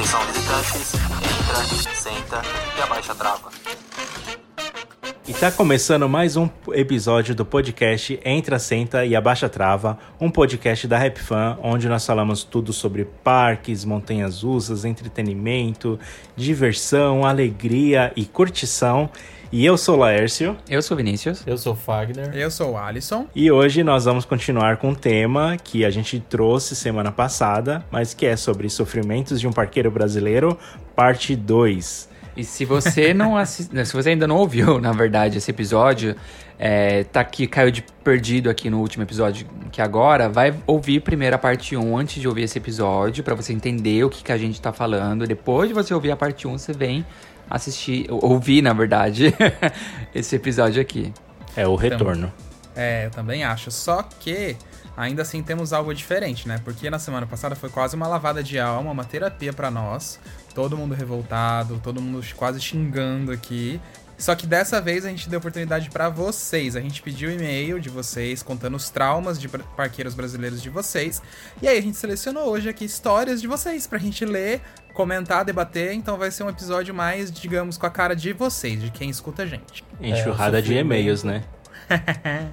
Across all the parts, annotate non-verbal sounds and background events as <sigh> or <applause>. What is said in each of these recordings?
Entra, senta e abaixa a trava. E tá começando mais um episódio do podcast Entra, Senta e Abaixa Trava, um podcast da Rap Fan, onde nós falamos tudo sobre parques, montanhas russas, entretenimento, diversão, alegria e curtição. E eu sou o Laércio. Eu sou o Vinícius. Eu sou o Fagner. Eu sou o Alisson. E hoje nós vamos continuar com um tema que a gente trouxe semana passada, mas que é sobre sofrimentos de um parqueiro brasileiro, parte 2. E se você <laughs> não assist... se você ainda não ouviu, na verdade, esse episódio, é, tá aqui, caiu de perdido aqui no último episódio que agora, vai ouvir primeiro a parte 1 antes de ouvir esse episódio, para você entender o que, que a gente tá falando. Depois de você ouvir a parte 1, você vem assistir, ouvir, na verdade, <laughs> esse episódio aqui. É o retorno. É, eu também acho. Só que ainda assim temos algo diferente, né? Porque na semana passada foi quase uma lavada de alma, uma terapia para nós. Todo mundo revoltado, todo mundo quase xingando aqui. Só que dessa vez a gente deu oportunidade para vocês. A gente pediu o e-mail de vocês contando os traumas de parqueiros brasileiros de vocês. E aí a gente selecionou hoje aqui histórias de vocês pra gente ler, comentar, debater. Então vai ser um episódio mais, digamos, com a cara de vocês, de quem escuta a gente. Enxurrada é, de e-mails, né?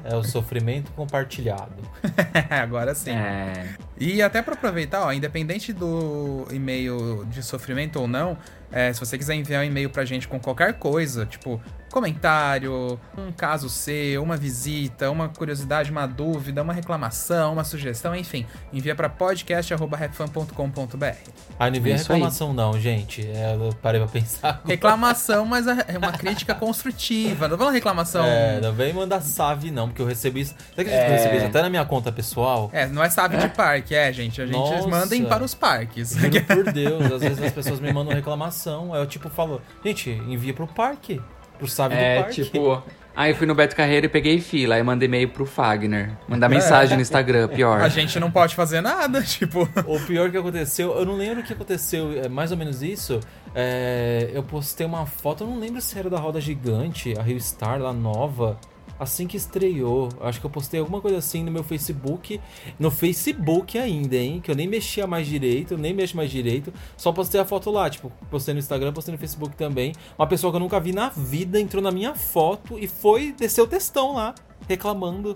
é o sofrimento compartilhado. <laughs> Agora sim. É. E até para aproveitar, ó, independente do e-mail de sofrimento ou não, é, se você quiser enviar um e-mail pra gente com qualquer coisa, tipo comentário, um caso seu, uma visita, uma curiosidade, uma dúvida, uma reclamação, uma sugestão, enfim, envia para podcast@refan.com.br. Ah, não envia reclamação aí. não, gente. É, eu parei pra pensar. <laughs> Reclamação, mas é uma crítica construtiva. Não vamos reclamação. É, não vem mandar save não, porque eu recebi isso. Você acredita é... que eu recebi isso até na minha conta pessoal? É, não é save de parque, é, gente. A gente Nossa. mandem para os parques. Juro <laughs> por Deus, às vezes as pessoas me mandam reclamação. Aí eu tipo falo, gente, envia pro parque pro sábio é, do parque. tipo... Aí eu fui no Beto Carreiro e peguei fila. Aí mandei e-mail pro Fagner. Mandar <laughs> mensagem no Instagram, pior. A gente não pode fazer nada, <laughs> tipo. O pior que aconteceu, eu não lembro o que aconteceu, é mais ou menos isso. É, eu postei uma foto, eu não lembro se era da roda gigante, a Rio Star lá nova assim que estreou. Acho que eu postei alguma coisa assim no meu Facebook. No Facebook ainda, hein? Que eu nem mexia mais direito, nem mexo mais direito. Só postei a foto lá. Tipo, postei no Instagram, postei no Facebook também. Uma pessoa que eu nunca vi na vida entrou na minha foto e foi descer o textão lá reclamando.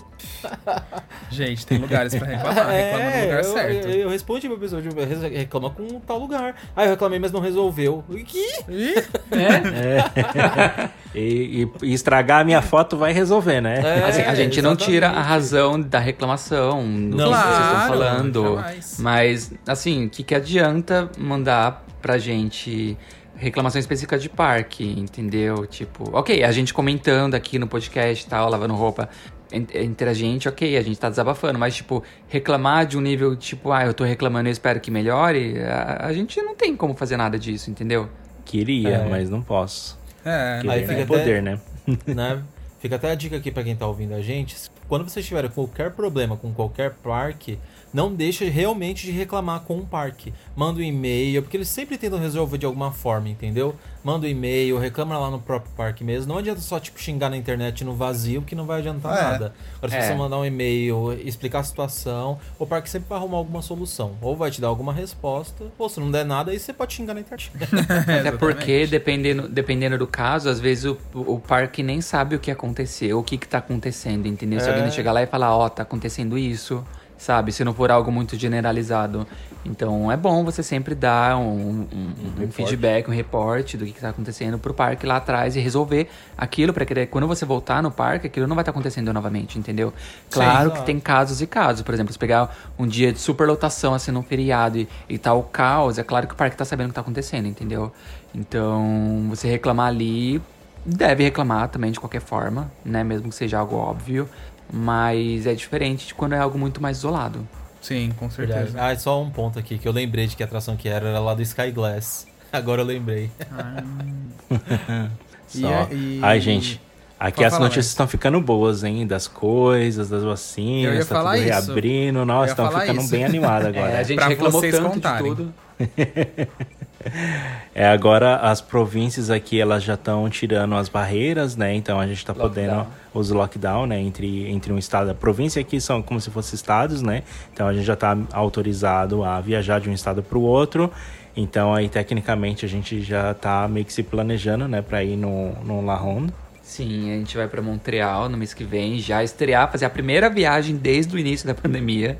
<laughs> Gente, tem lugares pra reclamar. <laughs> É, reclama no lugar eu, certo. Eu, eu respondi pra pessoa, tipo, reclama com tal lugar. Aí eu reclamei, mas não resolveu. Que? É? é. <laughs> e, e, estragar a minha foto vai resolver, né? É, assim, a gente exatamente. não tira a razão da reclamação do não. que claro, vocês estão falando. Mas, assim, o que, que adianta mandar pra gente reclamação específica de parque, entendeu? Tipo, ok, a gente comentando aqui no podcast e tal, lavando roupa entre a gente, ok, a gente tá desabafando, mas, tipo, reclamar de um nível, tipo, ah, eu tô reclamando e espero que melhore, a, a, gente não tem como fazer nada disso, entendeu? Queria, é. mas não posso. É, Queria, aí fica é poder, né? <laughs> né? Fica até a dica aqui para quem tá ouvindo a gente. Quando vocês tiverem qualquer problema com qualquer parque, não deixa realmente de reclamar com o parque. Manda um e-mail, porque eles sempre tentam resolver de alguma forma, entendeu? Manda um e-mail, reclama lá no próprio parque mesmo. Não adianta só tipo xingar na internet no vazio, que não vai adiantar é. nada. Agora, se é. você mandar um e-mail, explicar a situação, o parque sempre vai arrumar alguma solução. Ou vai te dar alguma resposta, ou se não der nada, aí você pode xingar na internet. <laughs> Até porque, dependendo, dependendo do caso, às vezes o, o parque nem sabe o que aconteceu, o que, que tá acontecendo, entendeu? Se é. alguém chegar lá e falar, ó, oh, tá acontecendo isso sabe? Se não for algo muito generalizado. Então é bom você sempre dar um, um, um, um feedback, um reporte do que está acontecendo pro parque lá atrás e resolver aquilo para que quando você voltar no parque, aquilo não vai estar tá acontecendo novamente, entendeu? Claro Sim, que tem casos e casos. Por exemplo, se pegar um dia de superlotação assim num feriado e, e tá o caos, é claro que o parque tá sabendo o que tá acontecendo, entendeu? Então, você reclamar ali deve reclamar também de qualquer forma, né? Mesmo que seja algo óbvio. Mas é diferente de quando é algo muito mais isolado. Sim, com certeza. Ah, só um ponto aqui que eu lembrei de que atração que era, era lá do Sky Glass. <laughs> Agora eu lembrei. Ah. <laughs> só. E, e... Ai, gente. Aqui as notícias estão ficando boas, hein? Das coisas, das vacinas, tá tudo isso. reabrindo. Nossa, estão ficando isso. bem animadas agora. <laughs> É, a gente pra reclamou tanto contarem. de tudo. é, agora as províncias aqui elas já estão tirando as barreiras, né? Então a gente está podendo os lockdown, né? Entre, entre um estado, a província aqui são como se fossem estados, né? Então a gente já está autorizado a viajar de um estado para o outro. Então aí tecnicamente a gente já está meio que se planejando, né? Para ir no, no La Ronde. Sim, a gente vai para Montreal no mês que vem, já estrear, fazer a primeira viagem desde o início da pandemia.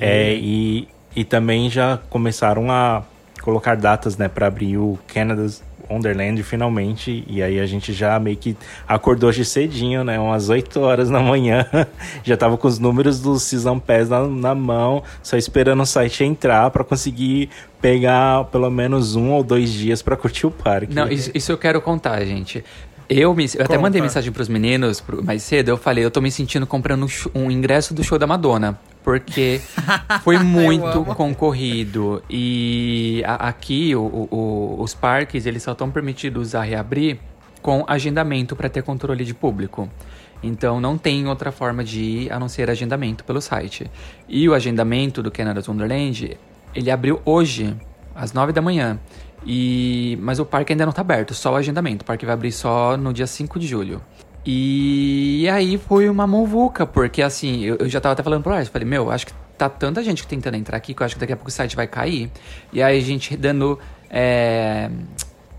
é, e, e também já começaram a colocar datas, né, para abrir o Canada's Wonderland finalmente. E aí a gente já meio que acordou hoje cedinho, né? Umas 8 horas da manhã. <laughs> já tava com os números do Season Pass na, na mão, só esperando o site entrar para conseguir pegar pelo menos um ou dois dias para curtir o parque. Não, isso, isso eu quero contar, gente. Eu, me, eu até mandei mensagem pros meninos mais cedo. Eu falei, eu tô me sentindo comprando um, um ingresso do show da Madonna. Porque <laughs> foi muito concorrido. E a, aqui, o, o, os parques, eles só estão permitidos a reabrir com agendamento para ter controle de público. Então não tem outra forma de ir a não ser agendamento pelo site. E o agendamento do Canada's Wonderland, ele abriu hoje, às 9 da manhã. E mas o parque ainda não está aberto, só o agendamento. O parque vai abrir só no dia 5 de julho. E aí foi uma muvuca, porque assim, eu, eu já tava até falando pro Lars, falei, meu, acho que tá tanta gente tentando entrar aqui que eu acho que daqui a pouco o site vai cair. E aí a gente dando. É,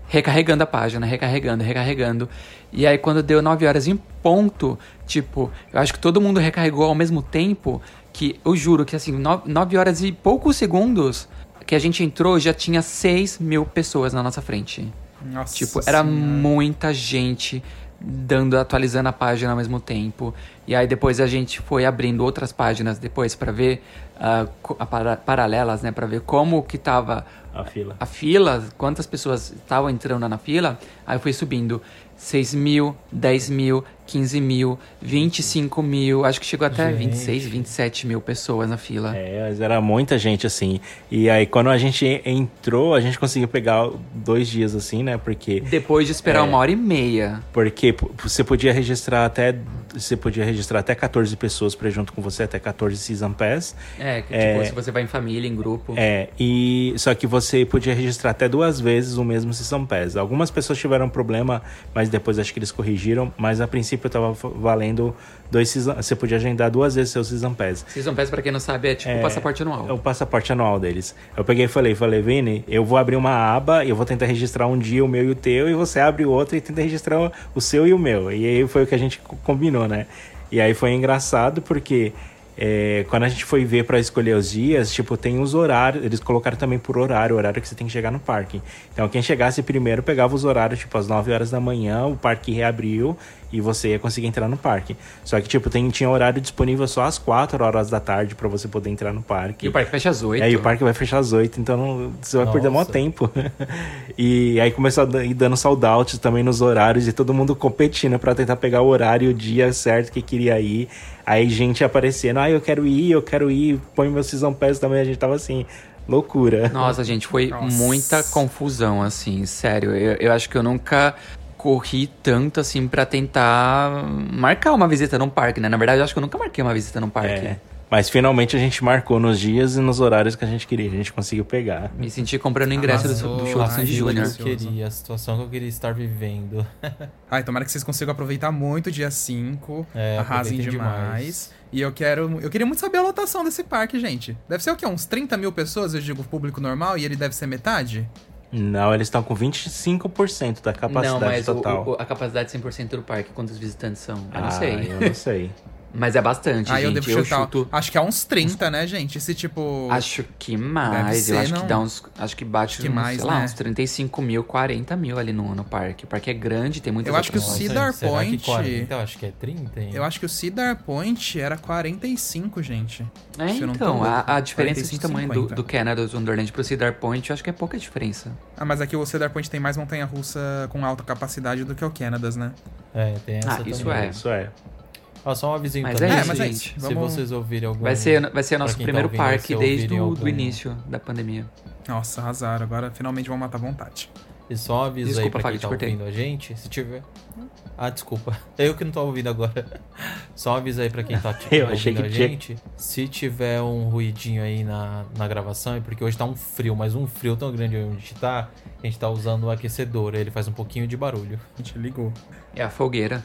recarregando a página, recarregando, recarregando. E aí quando deu 9 horas em ponto, tipo, eu acho que todo mundo recarregou ao mesmo tempo, que eu juro que assim, 9 horas e poucos segundos que a gente entrou, já tinha 6 mil pessoas na nossa frente. Nossa tipo, era senhora. muita gente dando, atualizando a página ao mesmo tempo. E aí depois a gente foi abrindo outras páginas depois para ver uh, para, paralelas, né, para ver como que tava a fila. A fila, quantas pessoas estavam entrando na fila. Aí foi subindo 6 mil, 10 mil, 15 mil, 25 mil, acho que chegou até gente. 26, 27 mil pessoas na fila. É, mas era muita gente assim. E aí quando a gente entrou, a gente conseguiu pegar dois dias assim, né? Porque. Depois de esperar é, uma hora e meia. Porque você podia registrar até. Você podia registrar até 14 pessoas para junto com você, até 14 Season Pass. É, que, é, tipo, se você vai em família, em grupo. É, e só que você podia registrar até duas vezes o mesmo Season Pass. Algumas pessoas tiveram problema, mas depois acho que eles corrigiram, mas a princípio princípio estava valendo dois season, você podia agendar duas vezes seu Season Pass. Season Pass, para quem não sabe, é tipo é, o passaporte anual. É o passaporte anual deles. Eu peguei e falei, falei, Vini, eu vou abrir uma aba, eu vou tentar registrar um dia o meu e o teu, e você abre o outro e tenta registrar o seu e o meu. E aí foi o que a gente combinou, né? E aí foi engraçado porque é, quando a gente foi ver para escolher os dias, tipo, tem os horários, eles colocaram também por horário, o horário que você tem que chegar no parque. Então, quem chegasse primeiro pegava os horários, tipo, às 9 horas da manhã, o parque reabriu e você ia conseguir entrar no parque. Só que, tipo, tem, tinha horário disponível só às 4 horas da tarde para você poder entrar no parque. E o parque fecha às 8. É, e o parque vai fechar às 8, então não, você vai Nossa. perder maior tempo. <laughs> e aí começou a ir dando sold out também nos horários e todo mundo competindo para tentar pegar o horário, o dia certo que queria ir. Aí gente aparecendo, ah, eu quero ir, eu quero ir, põe meu Season Pass também, a gente tava assim, loucura. Nossa, gente, foi Nossa. muita confusão, assim, sério. Eu, eu acho que eu nunca corri tanto assim para tentar marcar uma visita num parque, né? Na verdade, eu acho que eu nunca marquei uma visita num parque. É. Mas finalmente a gente marcou nos dias e nos horários que a gente queria. A gente conseguiu pegar. Me senti comprando ingresso do, do show do Sandy Júnior. Eu queria, a situação que eu queria estar vivendo. <laughs> Ai, tomara que vocês consigam aproveitar muito o dia 5. É, arrasem demais. demais. E eu quero. Eu queria muito saber a lotação desse parque, gente. Deve ser o quê? Uns 30 mil pessoas, eu digo, público normal, e ele deve ser metade? Não, eles estão com 25% da capacidade não, mas total. O, o, a capacidade 100% do parque, quantos visitantes são? Eu não ah, sei. Eu não sei. <laughs> Mas é bastante, Aí gente. eu devo eu chutar. chuto... Acho que é uns 30, né, gente? Esse tipo. Acho que mais. ser, eu acho não? que dá uns. Acho que bate Acho que uns, mais, sei lá, né? uns 35 mil, 40 mil ali no, no parque. O parque é grande, tem muitas Eu acho que o. Cedar Será Point- Que 40? Eu acho que é 30, hein? Eu acho que o Cedar Point era 45, gente. É, eu então, a, a diferença de 45, tamanho do, 50. do Canada do Wonderland pro Cedar Point, eu acho que é pouca diferença. Ah, mas aqui o Cedar Point tem mais montanha-russa com alta capacidade do que o Canadas, né? É, tem essa Ah, isso também. é. Isso é. Ó, só um avisinho Mas também. é É, isso, mas é gente. Se Vamos- vocês ouvirem algum... Vai ser, vai ser nosso tá primeiro ouvindo, parque desde o algum- início da pandemia. Nossa, arrasaram. Agora finalmente vão matar vontade. E só um aviso Desculpa, aí pra Fábio, quem te tá cortei. ouvindo a gente, se tiver... Ah, desculpa. <laughs> Eu que não tô ouvindo agora. <laughs> Só um aviso aí pra quem tá tipo, <laughs> Eu achei ouvindo que a tinha- gente. Se tiver um ruidinho aí na, na gravação, é porque hoje tá um frio, mas um frio tão grande onde a gente tá, a gente tá usando o aquecedor, ele faz um pouquinho de barulho. A gente ligou. É a fogueira.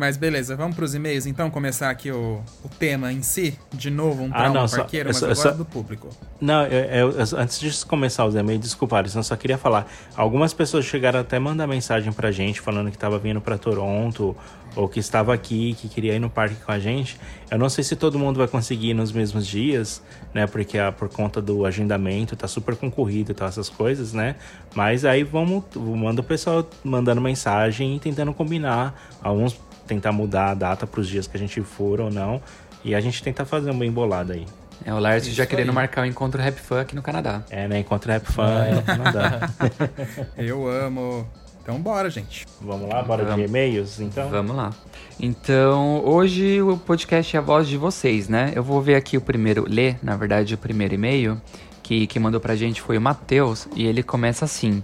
Mas beleza, vamos pros e-mails então, começar aqui o, o tema em si. De novo, um Ah, pra não, um só- parqueiro, eu mas só- agora só- do público. Não, eu, eu- eu- antes de começar os e-mails, desculpa, Alisson, eu só queria falar. Algumas pessoas chegaram até a mandar mensagem pra gente falando que tava vindo pra Toronto ou que estava aqui, que queria ir no parque com a gente. Eu não sei se todo mundo vai conseguir ir nos mesmos dias, né? Porque a, por conta do agendamento tá super concorrido e tal, essas coisas, né? Mas aí vamos, manda o pessoal mandando mensagem e tentando combinar. Alguns tentar mudar a data pros dias que a gente for ou não. E a gente tentar fazer uma embolada aí. É o Lars já Isso querendo aí. marcar o encontro Rap Fun aqui no Canadá. É, né? Encontro Rap Fan, É. não dá. <laughs> Eu amo. Então bora, gente. Vamos lá, bora de Vamos. e-mails, então? Vamos lá. Então, hoje o podcast é a voz de vocês, né? Eu vou ver aqui o primeiro, ler, na verdade, o primeiro e-mail que, que mandou pra gente foi o Matheus, e ele começa assim.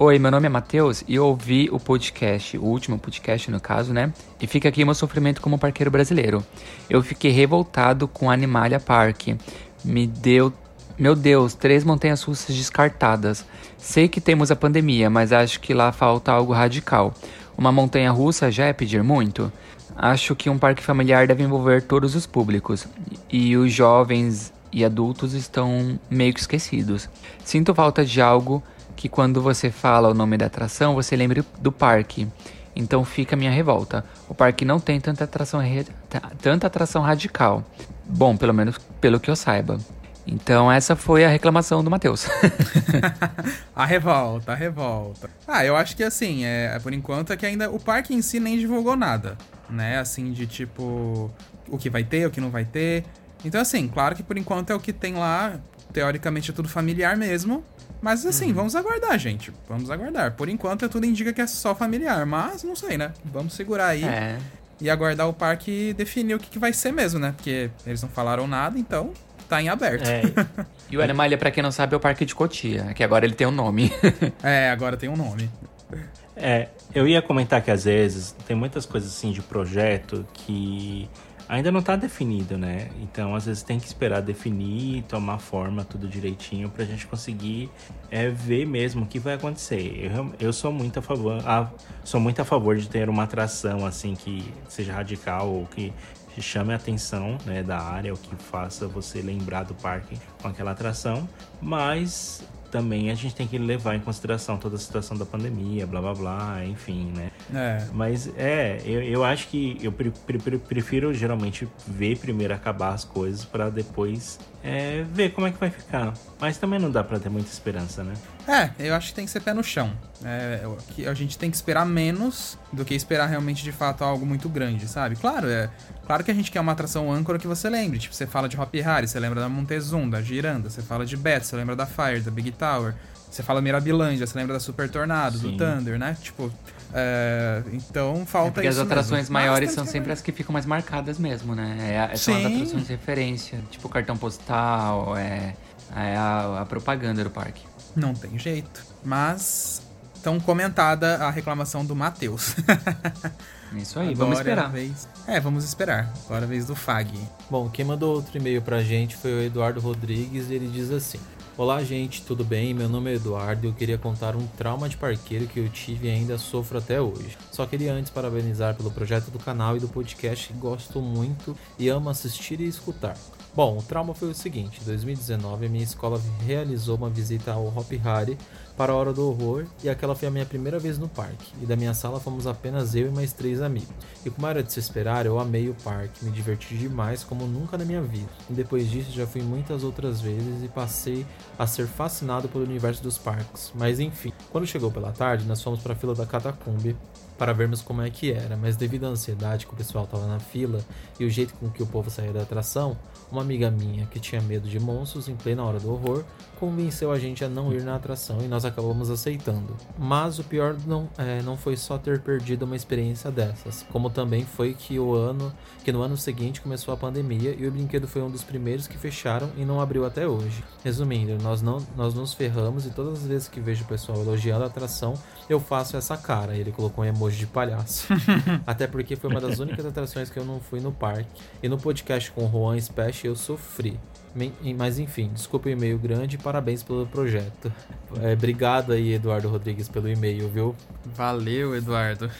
Oi, meu nome é Matheus e eu ouvi o podcast, o último podcast no caso, né? E fica aqui meu sofrimento como parqueiro brasileiro. Eu fiquei revoltado com a Animalia Park. Me deu meu Deus, três montanhas russas descartadas. Sei que temos a pandemia, mas acho que lá falta algo radical. Uma montanha russa já é pedir muito? Acho que um parque familiar deve envolver todos os públicos, e os jovens e adultos estão meio que esquecidos. Sinto falta de algo que quando você fala o nome da atração, você lembre do parque. Então fica a minha revolta. O parque não tem tanta atração, tanta atração radical. Bom, pelo menos pelo que eu saiba. Então essa foi a reclamação do Matheus. <laughs> <laughs> A revolta, a revolta. Ah, eu acho que assim, é, por enquanto é que ainda o parque em si nem divulgou nada, né? Assim, de tipo, o que vai ter, o que não vai ter. Então, assim, claro que por enquanto é o que tem lá, teoricamente é tudo familiar mesmo. Mas assim, vamos aguardar, gente. Vamos aguardar. Por enquanto é tudo indica que é só familiar, mas não sei, né? Vamos segurar aí é. e aguardar o parque definir o que, que vai ser mesmo, né? Porque eles não falaram nada, então tá em aberto. É, E o Animalia, pra quem não sabe, é o Parque de Cotia, que agora ele tem um nome. <laughs> É, agora tem um nome. é, eu ia comentar que às vezes tem muitas coisas assim de projeto que ainda não tá definido, né? Então às vezes tem que esperar definir, tomar forma tudo direitinho pra gente conseguir é, ver mesmo o que vai acontecer. Eu, eu sou muito a favor, a- sou muito a favor de ter uma atração assim que seja radical ou que chame a atenção né, da área, o que faça você lembrar do parque com aquela atração, mas também a gente tem que levar em consideração toda a situação da pandemia, blá blá blá, enfim, né? É. Mas é, eu, eu acho que eu pre- pre- pre- prefiro geralmente ver primeiro acabar as coisas para depois é, ver como é que vai ficar. Mas também não dá para ter muita esperança, né? É, eu acho que tem que ser pé no chão. É, que a gente tem que esperar menos do que esperar realmente de fato algo muito grande, sabe? Claro, é. Claro que a gente quer uma atração âncora que você lembre. Tipo, você fala de Hop Harry, você lembra da Montezum, da Giranda. Você fala de Beth, você lembra da Fire, da Big Tower. Você fala Mirabilândia, você lembra da Super Tornado, do Sim. Thunder, né? Tipo, é, então É falta porque as isso atrações mesmo. maiores são sempre as que ficam mais marcadas mesmo, né? É, a- são as Sim. atrações de referência, tipo cartão postal, é, é a, a propaganda do parque. Não tem jeito. Mas tão comentada a reclamação do Matheus. <laughs> Isso aí, Agora vamos esperar. É, vez... é, vamos esperar. Agora é a vez do Fag. Bom, quem mandou outro e-mail pra gente foi o Eduardo Rodrigues e ele diz assim: Olá, gente, tudo bem? Meu nome é Eduardo e eu queria contar um trauma de parqueiro que eu tive e ainda sofro até hoje. Só queria antes parabenizar pelo projeto do canal e do podcast que gosto muito e amo assistir e escutar. Bom, o trauma foi o seguinte: em 2019 a minha escola realizou uma visita ao Hop Harry para a Hora do Horror e aquela foi a minha primeira vez no parque. E da minha sala fomos apenas eu e mais três amigos. E como era de se esperar, eu amei o parque, me diverti demais como nunca na minha vida. E depois disso já fui muitas outras vezes e passei a ser fascinado pelo universo dos parques. Mas enfim, quando chegou pela tarde, nós fomos para a fila da Catacumbi para vermos como é que era, mas devido à ansiedade que o pessoal estava na fila e o jeito com que o povo saía da atração, uma amiga minha que tinha medo de monstros em plena hora do horror convenceu a gente a não ir na atração e nós acabamos aceitando. Mas o pior não, é, não foi só ter perdido uma experiência dessas, como também foi que o ano que no ano seguinte começou a pandemia e o brinquedo foi um dos primeiros que fecharam e não abriu até hoje. Resumindo, nós não nós nos ferramos e todas as vezes que vejo o pessoal elogiando a atração, eu faço essa cara. Ele colocou um emoji de palhaço. <laughs> até porque foi uma das únicas atrações que eu não fui no parque. E no podcast com o Juan Special eu sofri. Mas enfim, desculpa o e-mail grande e parabéns pelo projeto. É, obrigado aí, Eduardo Rodrigues, pelo e-mail, viu? Valeu, Eduardo.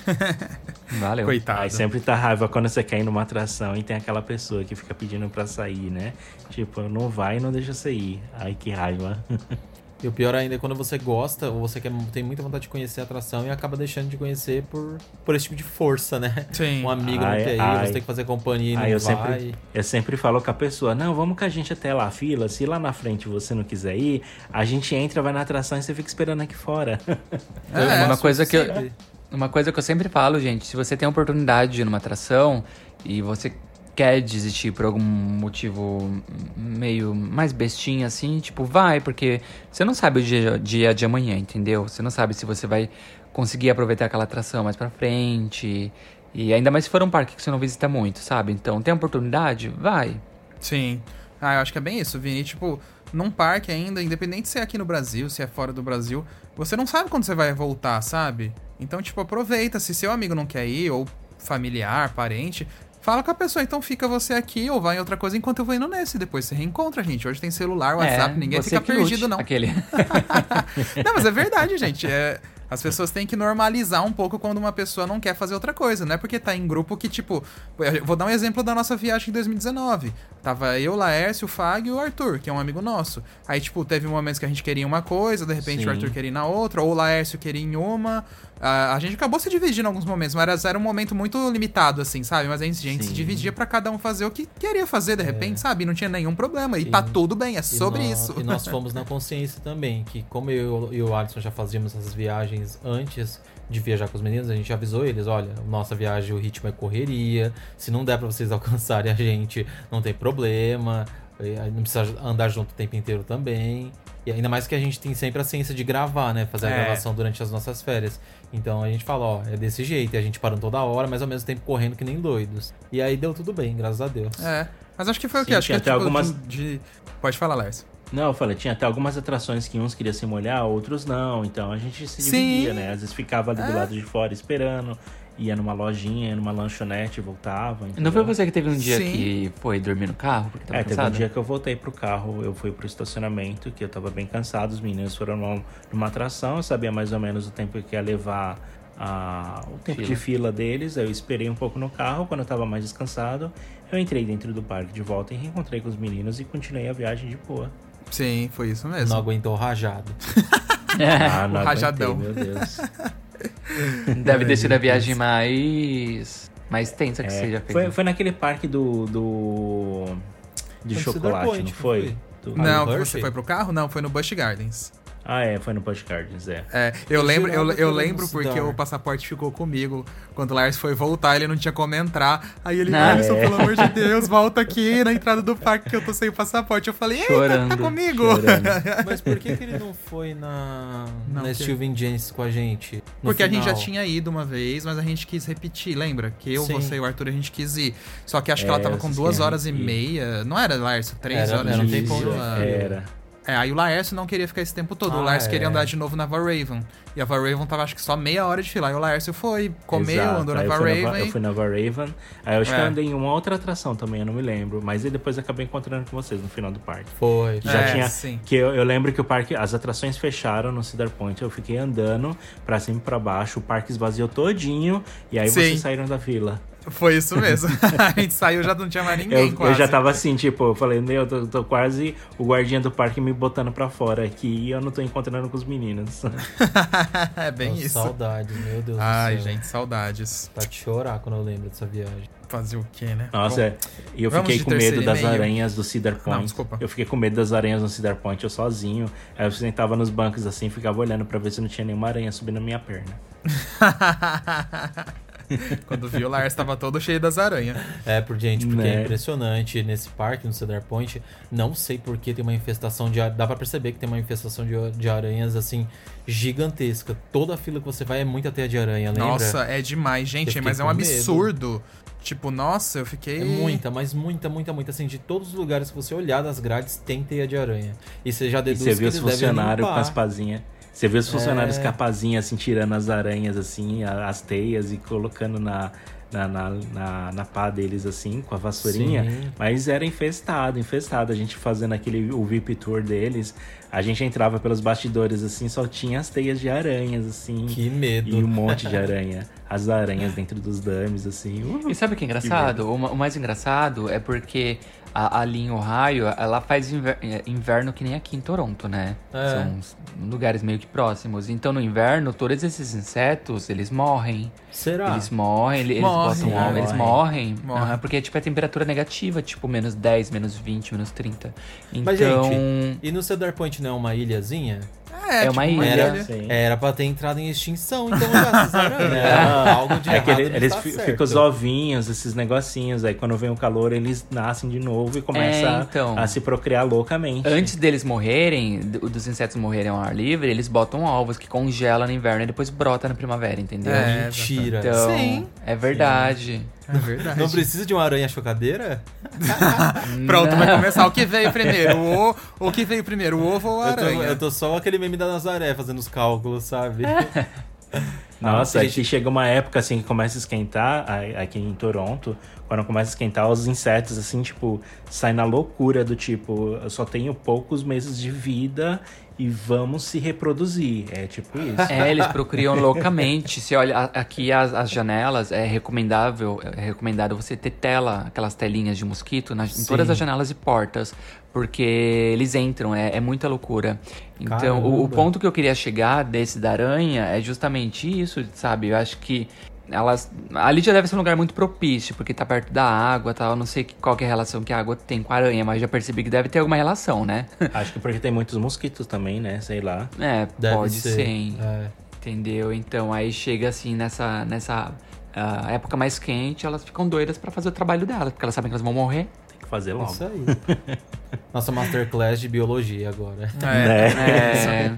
<laughs> Valeu. Coitado. Aí sempre tá raiva quando você quer ir numa atração e tem aquela pessoa que fica pedindo pra sair, né? Tipo, não vai e não deixa você ir. Ai, que raiva. <laughs> E o pior ainda é quando você gosta ou você quer, tem muita vontade de conhecer a atração e acaba deixando de conhecer por, por esse tipo de força, né? Sim. Um amigo ai, não quer ir, você tem que fazer companhia e ai, não eu vai. Sempre, eu sempre falo com a pessoa, não, vamos com a gente até lá a fila, se lá na frente você não quiser ir, a gente entra, vai na atração e você fica esperando aqui fora. <laughs> É, uma coisa que eu, uma coisa que eu sempre falo, gente, se você tem a oportunidade de ir numa atração e você quer desistir por algum motivo meio mais bestinha assim, tipo, vai, porque você não sabe o dia, dia de amanhã, entendeu? Você não sabe se você vai conseguir aproveitar aquela atração mais pra frente. E ainda mais se for um parque que você não visita muito, sabe? Então, tem oportunidade? Vai. Sim. Ah, eu acho que é bem isso, Vini. Tipo, num parque ainda, independente se é aqui no Brasil, se é fora do Brasil, você não sabe quando você vai voltar, sabe? Então, tipo, aproveita. Se seu amigo não quer ir, ou familiar, parente, Fala com a pessoa, então fica você aqui ou vai em outra coisa enquanto eu vou indo nesse. Depois você reencontra, gente. Hoje tem celular, WhatsApp, é, ninguém fica perdido, lute. não. Aquele. <laughs> não, mas é verdade, gente. É, as pessoas têm que normalizar um pouco quando uma pessoa não quer fazer outra coisa. Não é porque tá em grupo que, tipo. Vou dar um exemplo da nossa viagem em 2019. Tava eu, Laércio, o Fag e o Arthur, que é um amigo nosso. Aí, tipo, teve momentos que a gente queria uma coisa, de repente Sim. o Arthur queria ir na outra, ou o Laércio queria em uma. A, a gente acabou se dividindo em alguns momentos, mas era um momento muito limitado, assim, sabe? Mas a gente, a gente se dividia para cada um fazer o que queria fazer, de é. repente, é. sabe? Não tinha nenhum problema. E, e tá tudo bem, é sobre nós, isso. E nós <laughs> fomos na consciência também, que como eu e o Alisson já fazíamos essas viagens antes de viajar com os meninos, a gente avisou eles, olha, nossa viagem, o ritmo é correria, se não der para vocês <laughs> alcançarem a gente, não tem problema, não precisa andar junto o tempo inteiro também. E ainda mais que a gente tem sempre a ciência de gravar, né? Fazer a é. gravação durante as nossas férias. Então a gente fala, ó, é desse jeito. E a gente parando toda hora, mas ao mesmo tempo correndo que nem doidos. E aí deu tudo bem, graças a Deus. É. Mas acho que foi o quê? Acho que até tipo, algumas... de... Pode falar, Lars. Não, eu falei, tinha até algumas atrações que uns queriam se molhar, outros não. Então a gente se dividia, Sim. né? Às vezes ficava ali do é. lado de fora esperando ia numa lojinha, ia numa lanchonete, voltava. Entendeu? Não foi você que teve um dia Sim. que foi dormir no carro? Porque tava é, cansado? teve um dia que eu voltei pro carro, eu fui pro estacionamento, que eu tava bem cansado, os meninos foram numa, numa atração, eu sabia mais ou menos o tempo que ia levar a, o tempo fila. de fila deles, eu esperei um pouco no carro, quando eu tava mais descansado, eu entrei dentro do parque de volta e reencontrei com os meninos e continuei a viagem de boa. Sim, foi isso mesmo. Não aguentou o rajado. <laughs> ah, não o rajadão. meu Deus. <laughs> <laughs> Deve ter sido a viagem mais. mais tensa que é, você já fez. Foi, foi naquele parque do. do. de chocolate, Point, não foi? foi? Não, você foi pro carro? Não, foi no Busch Gardens. Ah, é, foi no Postcards, é. É, eu lembro, eu, eu lembro porque o passaporte ficou comigo. Quando o Lars foi voltar, ele não tinha como entrar. Aí ele, ah, Alisson, é. pelo amor de <laughs> Deus, volta aqui na entrada do parque que eu tô sem o passaporte. Eu falei, ei, tá comigo. <laughs> Mas por que, que ele não foi na, não, na Steven Genesis com a gente? Porque final? a gente já tinha ido uma vez, mas a gente quis repetir, lembra? Que eu, Sim. você e o Arthur, a gente quis ir. Só que acho é, que ela tava com duas horas e meia. Não era, Lars? Três era, horas de tempo. Era. É, aí o Laércio não queria ficar esse tempo todo. Ah, o Laércio é. queria andar de novo na Valraven. E a Valraven tava, acho que só meia hora de fila. Aí o Laércio foi, comeu, Exato, andou na aí eu. Eu fui na Valraven. Aí eu acho que É. eu andei em uma outra atração também, eu não me lembro. Mas aí depois acabei encontrando com vocês no final do parque. Foi. Já É, tinha. sim. Que eu, eu lembro que o parque. As atrações fecharam no Cedar Point. Eu fiquei andando pra cima e pra baixo. O parque esvaziou todinho. E aí Sim. vocês saíram da fila. Foi isso mesmo. <laughs> a gente saiu já não tinha mais ninguém Eu, quase. eu já tava assim, tipo, eu falei, meu, eu tô, tô quase o guardinha do parque me botando pra fora aqui e eu não tô encontrando com os meninos. <laughs> é bem Nossa, isso. Saudades, meu Deus Ai, do céu. gente, saudades. Tá de chorar quando eu lembro dessa viagem. Fazer o quê, né? Nossa, Bom, é. E eu fiquei com medo das e-mail. aranhas do Cedar Point. desculpa. Eu fiquei com medo das aranhas no Cedar Point, eu sozinho. Aí eu sentava nos bancos assim, ficava olhando pra ver se não tinha nenhuma aranha subindo na minha perna. <laughs> <laughs> Quando viu, o Lars tava todo cheio das aranhas. É, por gente, porque Né? é impressionante nesse parque, no Cedar Point. Não sei por que tem uma infestação de. Dá pra perceber que tem uma infestação de, de aranhas, assim, gigantesca. Toda a fila que você vai é muita teia de aranha, lembra? Nossa, é demais, gente, mas é um com medo. absurdo. Tipo, nossa, eu fiquei. É muita, mas muita, muita, muita. Assim, de todos os lugares que você olhar das grades, tem teia de aranha. E você já E deduz você que viu os eles devem funcionários com as pazinhas. Você viu os funcionários É. pazinha, assim, tirando as aranhas, assim, as teias e colocando na, na, na, na, na pá deles, assim, com a vassourinha. Sim. Mas era infestado, infestado. A gente fazendo aquele o VIP tour deles, a gente entrava pelos bastidores, assim, só tinha as teias de aranhas, assim. Que medo. E um monte de aranha. <laughs> As aranhas dentro dos dummies, assim. Uh, E sabe o que é engraçado? O, ma- o mais engraçado é porque a, ali em Ohio, ela faz inver- é, inverno que nem aqui em Toronto, né? É. São uns lugares meio que próximos. Então no inverno, todos esses insetos, eles morrem. Será? Eles morrem, ele- eles Morrem, botam ovo, eles morrem. morrem. Porque tipo, é temperatura negativa, tipo menos 10, menos 20, menos 30. Então, Mas, gente, e no Cedar Point não é uma ilhazinha? É, É uma tipo, ilha. Era, Sim. era pra ter entrado em extinção, então já, essas aranhas. Ah, Algo de é que ele- eles certo. ficam os ovinhos, esses negocinhos. Aí quando vem o calor, eles nascem de novo e começam É, então. a se procriar loucamente. Antes deles morrerem, dos insetos morrerem ao ar livre, eles botam ovos que congelam no inverno e depois brota na primavera, entendeu? É, Mentira. Então, Sim. é verdade. É verdade. Não precisa de uma aranha chocadeira? <laughs> Pronto, vai começar. O que veio primeiro? O, o que veio primeiro, o ovo ou a Eu tô, aranha? eu tô só aquele meme da Nazaré fazendo os cálculos, sabe? <laughs> Nossa, Ah, aqui chega uma época assim que começa a esquentar, aqui em Toronto, quando começa a esquentar, os insetos, assim, tipo, saem na loucura do tipo, eu só tenho poucos meses de vida e vamos se reproduzir. É tipo isso. É, eles procriam <laughs> loucamente. Se olha aqui as, as janelas, é recomendável, é recomendado você ter tela, aquelas telinhas de mosquito nas, em todas as janelas e portas, porque eles entram, é, é muita loucura. Então, o, o ponto que eu queria chegar desse da aranha é justamente isso, sabe? Eu acho que elas. Ali já deve ser um lugar muito propício, porque tá perto da água tal. Eu não sei que- qual que é a relação que a água tem com a aranha, mas já percebi que deve ter alguma relação, né? <laughs> Acho que porque tem muitos mosquitos também, né? Sei lá. É, Deve pode ser. ser. É. Entendeu? Então aí chega assim nessa, nessa ah, época mais quente, elas ficam doidas pra fazer o trabalho delas, porque elas sabem que elas vão morrer. Tem que fazer logo. Isso aí. <laughs> Nossa masterclass de biologia agora. É. É,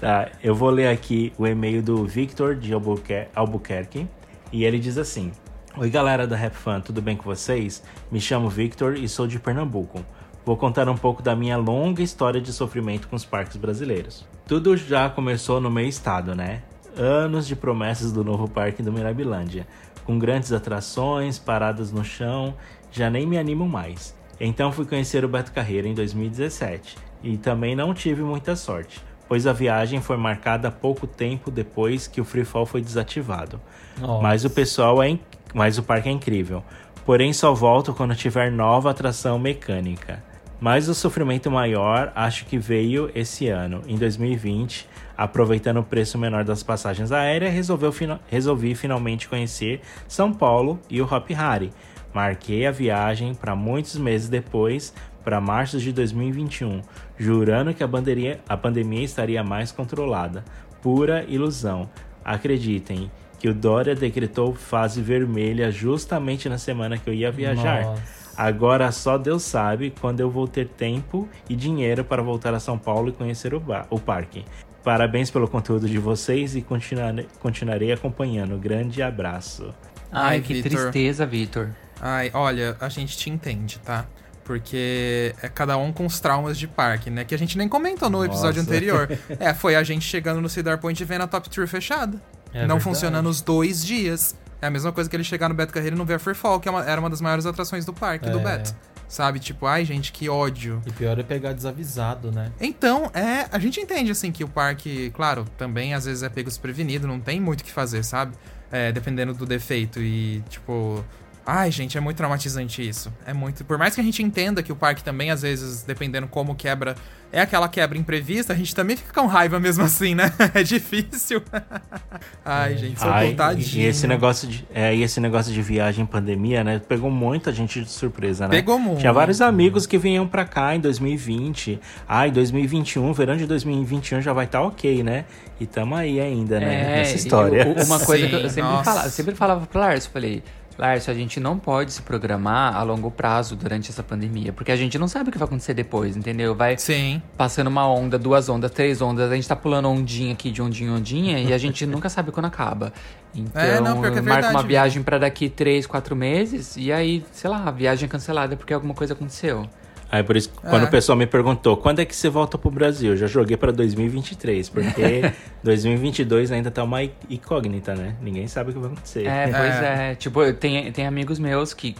Tá, eu vou ler aqui o e-mail do Victor de Albuquer- Albuquerque e ele diz assim: Oi galera da Rap Fan, tudo bem com vocês? Me chamo Victor e sou de Pernambuco. Vou contar um pouco da minha longa história de sofrimento com os parques brasileiros. Tudo já começou no meu estado, né? Anos de promessas do novo parque do Mirabilândia, com grandes atrações, paradas no chão, já nem me animo mais. Então fui conhecer o Beto Carreiro em 2017 e também não tive muita sorte, pois a viagem foi marcada pouco tempo depois que o Free Fall foi desativado. Nossa. Mas o pessoal é, mas o parque é incrível. Porém só volto quando tiver nova atração mecânica. Mas o sofrimento maior acho que veio esse ano, em 2020, aproveitando o preço menor das passagens aéreas, resolveu fina- resolvi finalmente conhecer São Paulo e o Hop Hari. Marquei a viagem para muitos meses depois, para março de 2021, jurando que a, bandeirinha- a pandemia estaria mais controlada. Pura ilusão. Acreditem que o Dória decretou fase vermelha justamente na semana que eu ia viajar. Nossa. Agora só Deus sabe quando eu vou ter tempo e dinheiro para voltar a São Paulo e conhecer o, ba- o parque. Parabéns pelo conteúdo de vocês e continuare- continuarei acompanhando. Grande abraço. Ai, Ai, que Vitor. tristeza, Vitor. Ai, olha, a gente te entende, tá? Porque é cada um com os traumas de parque, né? Que a gente nem comentou no episódio Nossa. anterior. <laughs> é, foi a gente chegando no Cedar Point e vendo a Top Tour fechada. É não verdade. funcionando os dois dias. É a mesma coisa que ele chegar no Beto Carreiro e não ver a Free Fall, que é uma, era uma das maiores atrações do parque, é. do Beto. Sabe? Tipo, ai, gente, que ódio. E pior é pegar desavisado, né? Então, é. A gente entende, assim, que o parque, claro, também às vezes é pego desprevenido, não tem muito o que fazer, sabe? É, dependendo do defeito. E, tipo. Ai, gente, é muito traumatizante isso. É muito. Por mais que a gente entenda que o parque também, às vezes, dependendo como quebra, é aquela quebra imprevista, a gente também fica com raiva mesmo assim, né? <laughs> É difícil. <laughs> Ai, gente, sou Ai, E esse negócio de, é, e esse negócio de viagem pandemia, né? Pegou muita gente de surpresa, né? Pegou muito. Tinha vários amigos que vinham pra cá em 2020. Ai, 2021, verão de 2021 já vai estar tá ok, né? E tamo aí ainda, né? É, Nessa história. Eu, uma coisa Sim, que eu <laughs> sempre falava, sempre falava pro Lars, falei Lárcio, a gente não pode se programar a longo prazo durante essa pandemia, porque a gente não sabe o que vai acontecer depois, entendeu? Vai Sim. passando uma onda, duas ondas, três ondas, a gente tá pulando ondinha aqui de ondinha em ondinha e a gente <laughs> nunca sabe quando acaba. Então, é, não, é marca uma viagem para daqui três, quatro meses e aí, sei lá, a viagem é cancelada porque alguma coisa aconteceu. Aí por isso, quando é. o pessoal me perguntou, quando é que você volta pro Brasil? Eu já joguei para 2023, porque <laughs> 2022 ainda tá uma incógnita, né? Ninguém sabe o que vai acontecer. É, pois é. é. Tipo, tem, tem amigos meus que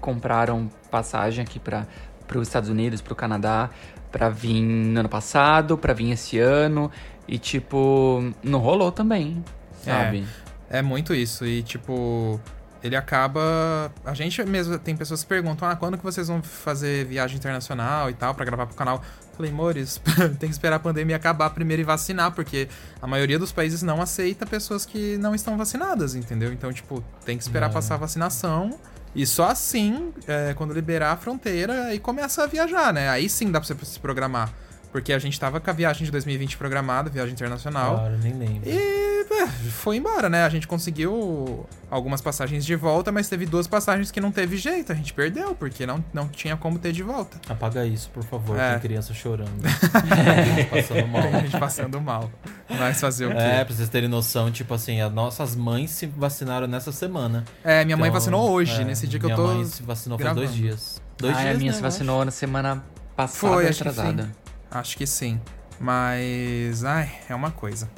compraram passagem aqui para os Estados Unidos, pro Canadá, para vir no ano passado, para vir esse ano. E, tipo, não rolou também, sabe? É, é muito isso. E, tipo, ele acaba. A gente mesmo tem pessoas que perguntam: ah, quando que vocês vão fazer viagem internacional e tal, para gravar pro canal? Falei, Mores, <laughs> tem que esperar a pandemia acabar primeiro e vacinar, porque a maioria dos países não aceita pessoas que não estão vacinadas, entendeu? Então, tipo, tem que esperar passar a vacinação. E só assim, é, quando liberar a fronteira, aí começa a viajar, né? Aí sim dá pra você se programar. Porque a gente tava com a viagem de 2020 programada, viagem internacional. Claro, nem lembro. E é, foi embora, né? A gente conseguiu algumas passagens de volta, mas teve duas passagens que não teve jeito. A gente perdeu, porque não, não tinha como ter de volta. Apaga isso, por favor. É. Tem criança chorando. <laughs> é. passando mal. a gente passando mal. Mas fazer o quê? É, pra vocês terem noção, tipo assim, as nossas mães se vacinaram nessa semana. É, minha então, mãe vacinou hoje, é, nesse dia que eu tô. Minha mãe se vacinou gravando. faz dois dias. Dois ah, dias, a minha né, se vacinou na semana passada, Foi, atrasada. Acho que sim. Mas, ai, é uma coisa.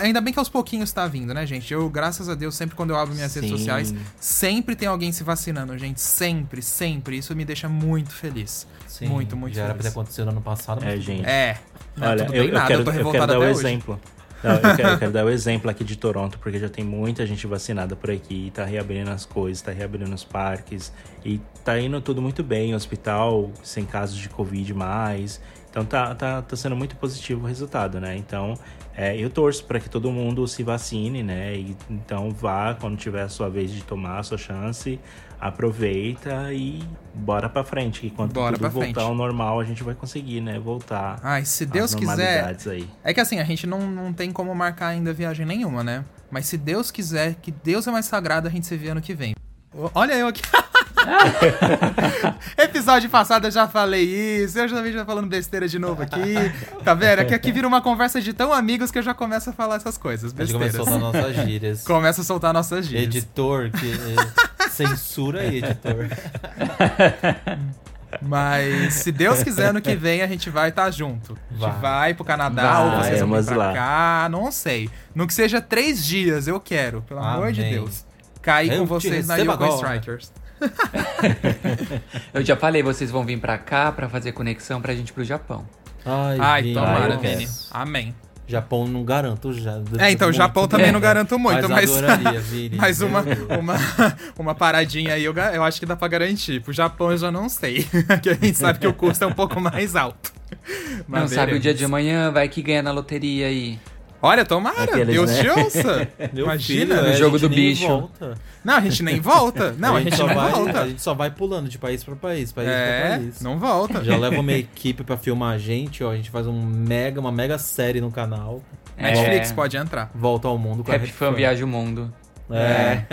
Ainda bem que aos pouquinhos tá vindo, né, gente? Eu, graças a Deus, sempre quando eu abro minhas Sim. redes sociais, sempre tem alguém se vacinando, gente. Sempre, sempre. Isso me deixa muito feliz. Sim, muito, muito já feliz. era pra ter acontecido no ano passado, mas. É, gente. É. Não, Olha, eu, eu, nada, quero, eu, eu quero dar o um exemplo. Não, eu, quero, eu, quero, dar o um exemplo aqui de Toronto, porque já tem muita gente vacinada por aqui, tá reabrindo as coisas, tá reabrindo os parques, e tá indo tudo muito bem, hospital sem casos de Covid mais. Então tá, tá, tá sendo muito positivo o resultado, né? Então é, eu torço para que todo mundo se vacine, né? E, então vá quando tiver a sua vez de tomar a sua chance, aproveita e bora para frente. Que quando bora tudo voltar frente. ao normal, a gente vai conseguir, né? Voltar. Ai, se Deus quiser. Aí. É que assim, a gente não, não tem como marcar ainda viagem nenhuma, né? Mas se Deus quiser, que Deus é mais sagrado, a gente se vê ano que vem. Olha eu aqui. <laughs> <laughs> Episódio passado eu já falei isso, eu já vi já falando besteira de novo aqui. Tá vendo? É que aqui vira uma conversa de tão amigos que eu já começo a falar essas coisas. Besteiras. A gente começa a soltar nossas gírias. <laughs> Começa a soltar nossas gírias. Editor, que. Censura aí, editor. <laughs> Mas se Deus quiser, ano que vem a gente vai estar tá junto. A gente vai, vai pro Canadá vai, ou vocês vão vir pra lá. cá, não sei. No que seja três dias, eu quero, pelo Amém. amor de Deus. Cair com vocês na Yoga Strikers. Eu já falei, vocês vão vir pra cá pra fazer conexão pra gente ir pro Japão. Ai, Ai tomara, Vini. Amém. Japão não garanto já. É, então, muito. Japão também é. não garanto muito, mas. Adoraria, <laughs> mas uma, uma, uma paradinha aí eu, eu acho que dá pra garantir. Pro Japão eu já não sei. <laughs> que a gente sabe que o custo é um pouco mais alto. Mas não veremos. sabe o dia de amanhã, vai que ganha na loteria aí. Olha, tomara, Aqueles, Deus né? te ouça. <laughs> Imagina. Filho, o jogo do bicho. Volta. Não, a gente nem volta. <laughs> Não, a gente, a gente não vai, volta. A gente só vai pulando de país para país, país é, pra país. não volta. Já leva uma equipe para filmar a gente, ó. A gente faz um mega, uma mega série no canal. É. Netflix, pode entrar. Volta ao mundo com Happy a Fan Viaja o Mundo. É.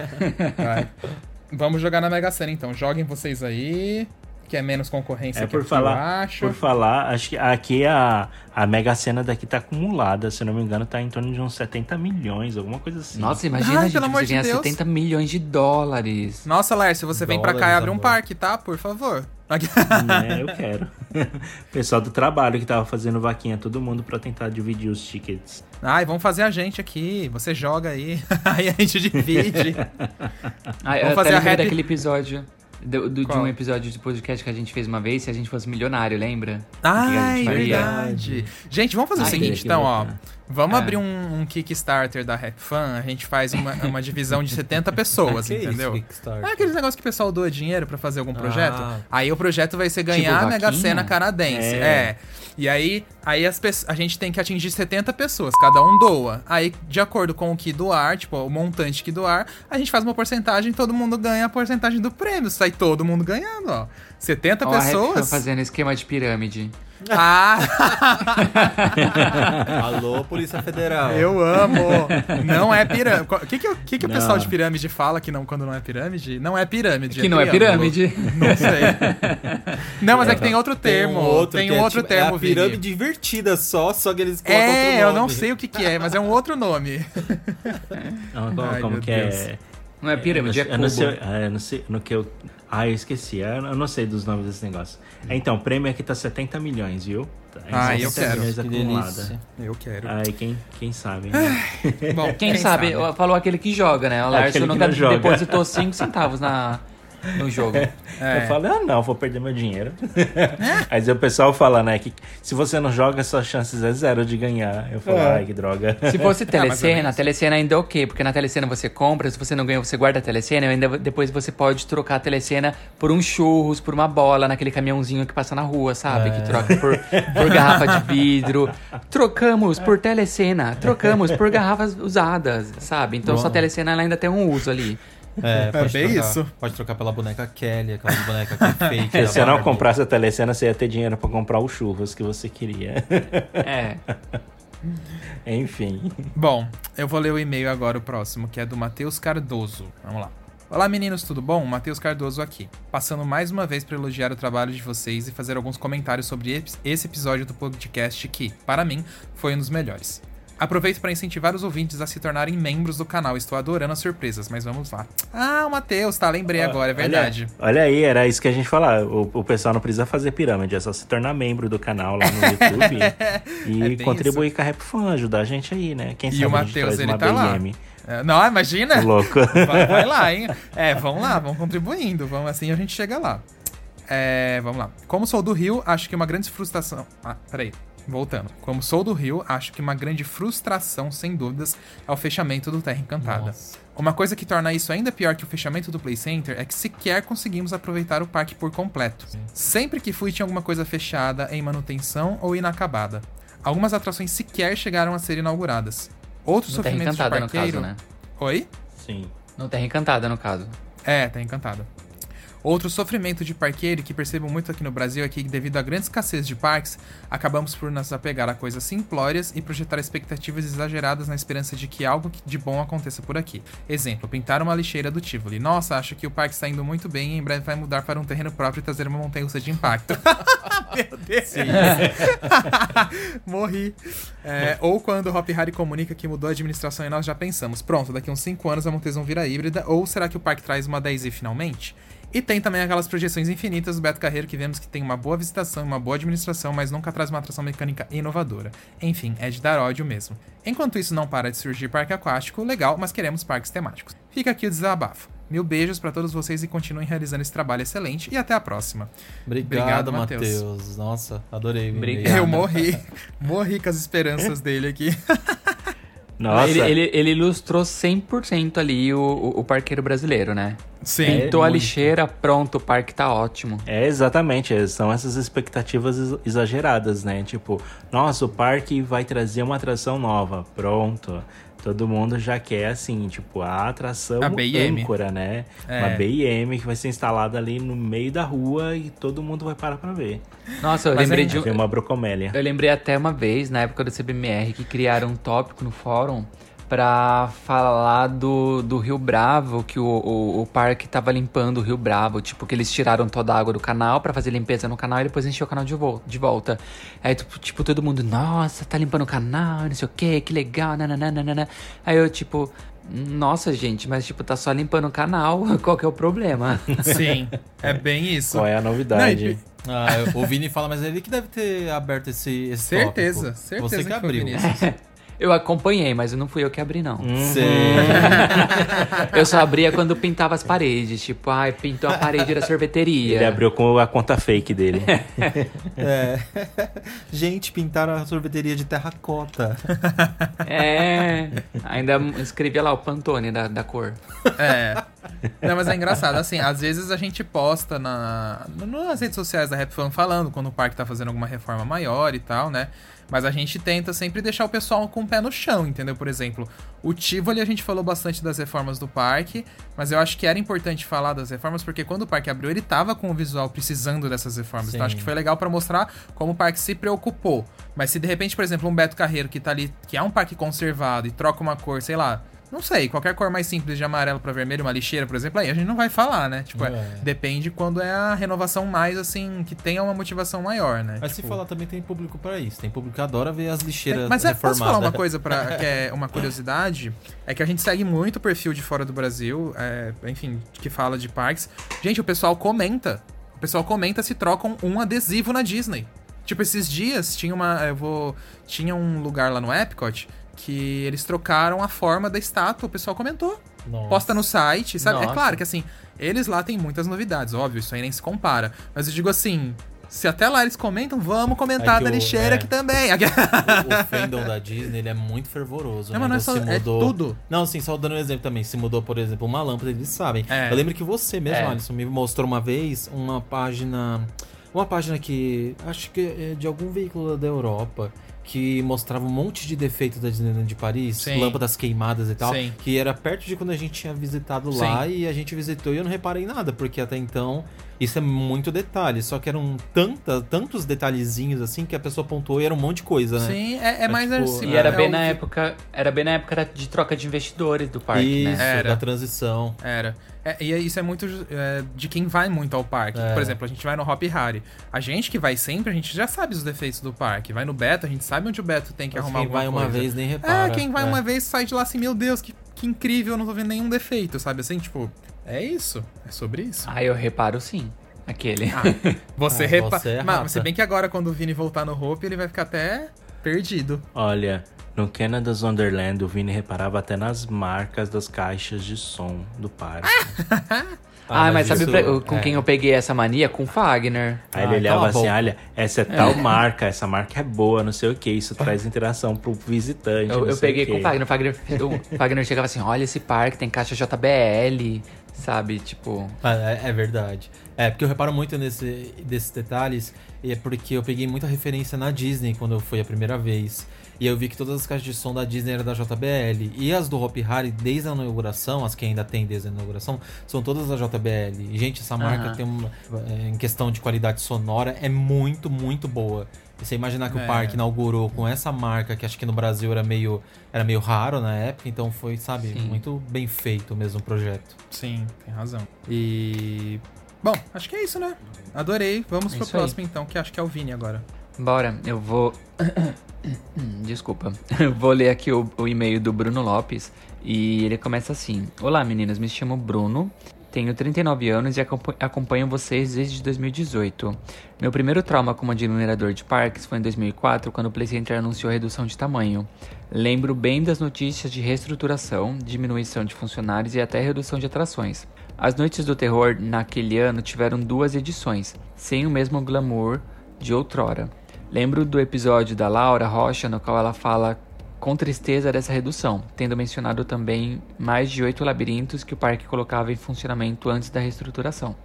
é. <laughs> Vamos jogar na Mega Sena então. Joguem vocês aí que é menos concorrência é, por falar. Por falar, acho que aqui a, a Mega Sena daqui tá acumulada, se não me engano, tá em torno de uns 70 milhões, alguma coisa assim. Nossa, imagina, Ai, gente, pelo você de ganhar Deus. 70 milhões de dólares. Nossa, Lércio, você vem pra cá e abre um parque, tá? Por favor. né, eu quero. <laughs> Pessoal do trabalho que tava fazendo vaquinha, todo mundo para tentar dividir os tickets. Ai, vamos fazer a gente aqui. Você joga aí. <laughs> aí a gente divide. Ai, vamos fazer a rap... daquele episódio. Do, do, de um episódio de podcast que a gente fez uma vez, se a gente fosse milionário, lembra? Ai, verdade. Gente, vamos fazer Ai, o seguinte, então, ó. Vamos é. abrir um, um, Kickstarter da RapFan, a gente faz uma, <laughs> uma divisão de 70 pessoas, <laughs> entendeu? Isso, é aqueles negócios que o pessoal doa dinheiro para fazer algum projeto. Ah. Aí o projeto vai ser ganhar tipo, a Mega Sena canadense. É. é. E aí, aí as a gente tem que atingir 70 pessoas, cada um doa. Aí, de acordo com o que doar, tipo, o montante que doar, a gente faz uma porcentagem e todo mundo ganha a porcentagem do prêmio. Sai todo mundo ganhando, ó. 70 ó, pessoas. fazendo esquema de pirâmide. Ah! <laughs> Alô, Polícia Federal. Eu amo. Não é pirâmide. O que, que, que, que o pessoal de pirâmide fala que não, quando não é pirâmide? Não é pirâmide. Que é não é pirâmide. Não sei. Não, mas é, é que tem outro termo. Tem um outro, tem um outro é, termo, é a pirâmide Vini. divertida só, só que eles colocam É, eu não sei o que, que é, mas é um outro nome. Não, como, Ai, como que Deus. é? Não é pirâmide, é, é cubo. Eu não sei, eu não sei no que eu ah, eu esqueci. Eu não sei dos nomes desse negócio. É, então, o prêmio aqui tá 70 milhões, viu? Ah, eu quero. Milhões acumulada. Eu quero. Aí, quem, quem sabe, né? Bom, quem, quem sabe, sabe, falou aquele que joga, né? O Larson nunca depositou 5 centavos na, no jogo. <laughs> É. Eu falei, ah, não, vou perder meu dinheiro. <laughs> Aí o pessoal fala, né, que se você não joga, suas chances é zero de ganhar. Eu falo, é. ai, que droga. Se fosse <laughs> telecena, a telecena ainda é ok, porque na telecena você compra, se você não ganha, você guarda a telecena, e ainda depois você pode trocar a telecena por um churros, por uma bola, naquele caminhãozinho que passa na rua, sabe? É. Que troca por, por garrafa de vidro. Trocamos por telecena, trocamos por garrafas usadas, sabe? Então Bom. sua telecena ela ainda tem um uso ali. É, é pode é bem trocar, isso. Pode trocar pela boneca Kelly, aquela boneca que é fake. <laughs> Se você não comprasse a telecena, você ia ter dinheiro para comprar os churros que você queria. É. <laughs> Enfim. Bom, eu vou ler o e-mail agora, o próximo, que é do Matheus Cardoso. Vamos lá. Olá meninos, tudo bom? Matheus Cardoso aqui. Passando mais uma vez para elogiar o trabalho de vocês e fazer alguns comentários sobre esse episódio do podcast que, para mim, foi um dos melhores. Aproveito para incentivar os ouvintes a se tornarem membros do canal. Estou adorando as surpresas, mas vamos lá. Ah, o Matheus, tá? Lembrei agora, é verdade. Olha, olha, aí, era isso que a gente falava. O, o, pessoal não precisa fazer pirâmide, é só se tornar membro do canal lá no <laughs> YouTube e é contribuir isso. com a Rap Fan, ajudar a gente aí, né? Quem e sabe o Matheus, ele tá BM. lá. É, não, imagina. louco. Vai, vai, lá, hein? É, vamos lá, vamos contribuindo. Vamos assim a gente chega lá. É, vamos lá. Como sou do Rio, acho que uma grande frustração. Ah, peraí. Voltando. Como sou do Rio, acho que uma grande frustração, sem dúvidas, é o fechamento do Terra Encantada. Nossa. Uma coisa que torna isso ainda pior que o fechamento do Play Center é que sequer conseguimos aproveitar o parque por completo. Sim. Sempre que fui tinha alguma coisa fechada, em manutenção ou inacabada. Algumas atrações sequer chegaram a ser inauguradas. Outros no sofrimentos de parqueiro... No caso, né? Oi? Sim. No Terra Encantada, no caso. É, Terra Encantada. Outro sofrimento de parqueiro que percebo muito aqui no Brasil é que, devido à grande escassez de parques, acabamos por nos apegar a coisas simplórias e projetar expectativas exageradas na esperança de que algo de bom aconteça por aqui. Exemplo, pintar uma lixeira do Tivoli. Nossa, acho que o parque está indo muito bem e em breve vai mudar para um terreno próprio e trazer uma montanha russa de impacto. <laughs> Meu Deus! <laughs> Morri. É, ou quando o Hop Harry comunica que mudou a administração e nós já pensamos, pronto, daqui uns 5 anos a Montezão vira híbrida, ou será que o parque traz uma 10 e finalmente? E tem também aquelas projeções infinitas do Beto Carreiro que vemos que tem uma boa visitação, uma boa administração, mas nunca traz uma atração mecânica inovadora. Enfim, é de dar ódio mesmo. Enquanto isso não para de surgir parque aquático, legal, mas queremos parques temáticos. Fica aqui o desabafo. Mil beijos para todos vocês e continuem realizando esse trabalho excelente e até a próxima. Obrigado, Obrigado Matheus. Nossa, adorei. Obrigado. Eu morri. morri com as esperanças dele aqui. <laughs> Nossa. Ele, ele, ele ilustrou 100% ali o, o, o, parqueiro brasileiro, né? Sim. Pintou é, a lixeira, pronto, o parque tá ótimo. É, exatamente. É, são essas expectativas exageradas, né? Tipo, nossa, o parque vai trazer uma atração nova. Pronto. Todo mundo já quer, assim, tipo, a atração a âncora, né? É. Uma BIM que vai ser instalada ali no meio da rua e todo mundo vai parar pra ver. Nossa, eu Mas lembrei de... uma brocomélia. Eu lembrei até uma vez, na época do CBMR, que criaram um tópico no fórum para falar do, do Rio Bravo, que o, o, o, parque tava limpando o Rio Bravo, tipo, que eles tiraram toda a água do canal para fazer limpeza no canal e depois encheu o canal de, vo de volta. Aí, tipo, tipo, todo mundo, nossa, tá limpando o canal, não sei o que, que legal, nananana. Aí eu, tipo, Nossa, gente, mas tipo, tá só limpando o canal. <laughs> Qual que é o problema? <laughs> Sim, é bem isso. Qual é a novidade? Não, ah, o Vini fala, mas é ele que deve ter aberto esse, esse Certeza, tópico. certeza Você que, que abriu. <laughs> Eu acompanhei, mas não fui eu que abri, não. Sim. <laughs> eu só abria quando pintava as paredes. Tipo, ai, pintou a parede da sorveteria. Ele abriu com a conta fake dele. <laughs> <laughs> É. Gente, pintaram a sorveteria de terracota. É. Ainda escrevia lá o Pantone da, da cor. É. Não, mas é engraçado. Assim, às vezes a gente posta na, nas redes sociais da Rap Fan falando quando o parque tá fazendo alguma reforma maior e tal, né? Mas a gente tenta sempre deixar o pessoal com o pé no chão, entendeu? Por exemplo, o Tivoli a gente falou bastante das reformas do parque, mas eu acho que era importante falar das reformas porque quando o parque abriu, ele tava com o visual precisando dessas reformas. Sim. Então acho que foi legal para mostrar como o parque se preocupou. Mas se de repente, por exemplo, um Beto Carreiro que tá ali, que é um parque conservado e troca uma cor, sei lá, não sei, qualquer cor mais simples de amarelo para vermelho, uma lixeira, por exemplo, aí a gente não vai falar, né? Tipo, é, É. depende quando é a renovação mais, assim, que tenha uma motivação maior, né? Mas se Tipo, falar também tem público pra isso. Tem público que adora ver as lixeiras mas é, posso falar uma coisa pra, <laughs> que é uma curiosidade? É que a gente segue muito o perfil de fora do Brasil, é, enfim, que fala de parques. Gente, o pessoal comenta. O pessoal comenta se trocam um adesivo na Disney. Tipo, esses dias tinha uma. Eu vou. Tinha um lugar lá no Epcot que eles trocaram a forma da estátua. O pessoal comentou. Nossa. Posta no site, sabe? É Nossa. claro que assim, eles lá têm muitas novidades, óbvio, isso aí nem se compara. Mas eu digo assim. Se até lá eles comentam, vamos comentar É da o- lixeira é. aqui também. O, <laughs> o fandom da Disney, ele é muito fervoroso. Não, né? mas não é Então, só- se é mudou... tudo. Não, assim, só dando um exemplo também. Se mudou, por exemplo, uma lâmpada, eles sabem. É. Eu lembro que você mesmo, É. Alisson, me mostrou uma vez uma página... Uma página que... Acho que é de algum veículo da Europa... Que mostrava um monte de defeitos da Disneyland de Paris. Sim. Lâmpadas queimadas e tal. Sim. Que era perto de quando a gente tinha visitado lá. E a gente visitou e eu não reparei nada. Porque até então... Isso é muito detalhe. Só que eram tanta, tantos detalhezinhos assim... Que a pessoa pontuou e era um monte de coisa, né? Sim, é, é É mais tipo- assim, E era é bem na que- época. Era bem na época de troca de investidores do parque, Isso, né? Era. da transição. Era. É, e isso é muito é, de quem vai muito ao parque. É. Por exemplo, a gente vai no Hop Harry. A gente que vai sempre, a gente já sabe os defeitos do parque. Vai no Beto, a gente sabe onde o Beto tem que Mas arrumar quem vai uma vez nem repara. É, quem vai É. uma vez sai de lá assim, meu Deus, que, que incrível, eu não tô vendo nenhum defeito, sabe? Assim, tipo, é isso. É sobre isso. Ah, eu reparo sim. Aquele. Ah, você Ah, repara. você é Mas se bem que agora, quando o Vini voltar no Hope, ele vai ficar até perdido. Olha, no Canada's Wonderland, o Vini reparava até nas marcas das caixas de som do parque. <laughs> Ah, mas, sabe isso- pra- com é. quem eu peguei essa mania? Com o Fagner. Aí Ah, ele olhava assim, boca. olha, essa é tal marca, essa marca é boa, não sei o que, isso traz interação pro visitante. Eu, não eu sei peguei o com o. Fagner. O Fagner, o Fagner chegava assim: olha esse parque, tem caixa JBL, sabe? Tipo. Ah, É, é verdade. É, porque eu reparo muito nesse, desses detalhes, e é porque eu peguei muita referência na Disney quando eu fui a primeira vez. E eu vi que todas as caixas de som da Disney eram da JBL. E as do Hop Harry, desde a inauguração, as que ainda tem desde a inauguração, são todas da JBL. E, gente, essa marca Aham. tem uma. é, Em questão de qualidade sonora, é muito, muito boa. E você imaginar que É. o parque inaugurou com essa marca, que acho que no Brasil era meio, era meio raro na época, então foi, sabe, Sim. muito bem feito mesmo o projeto. Sim, tem razão. E. Bom, acho que é isso, né? Adorei. Vamos É pro isso aí. próximo então, que acho que é o Vini agora. Bora, eu vou. <coughs> Desculpa. Eu vou ler aqui o, o e-mail do Bruno Lopes. E ele começa assim: Olá meninas, me chamo Bruno. Tenho 39 anos e acompa- acompanho vocês desde 2018. Meu primeiro trauma como admirador de parques foi em 2004, quando o Play Center anunciou a redução de tamanho. Lembro bem das notícias de reestruturação, diminuição de funcionários e até redução de atrações. As Noites do Terror naquele ano tiveram duas edições, sem o mesmo glamour de outrora. Lembro do episódio da Laura Rocha, no qual ela fala com tristeza dessa redução, tendo mencionado também mais de oito labirintos que o parque colocava em funcionamento antes da reestruturação.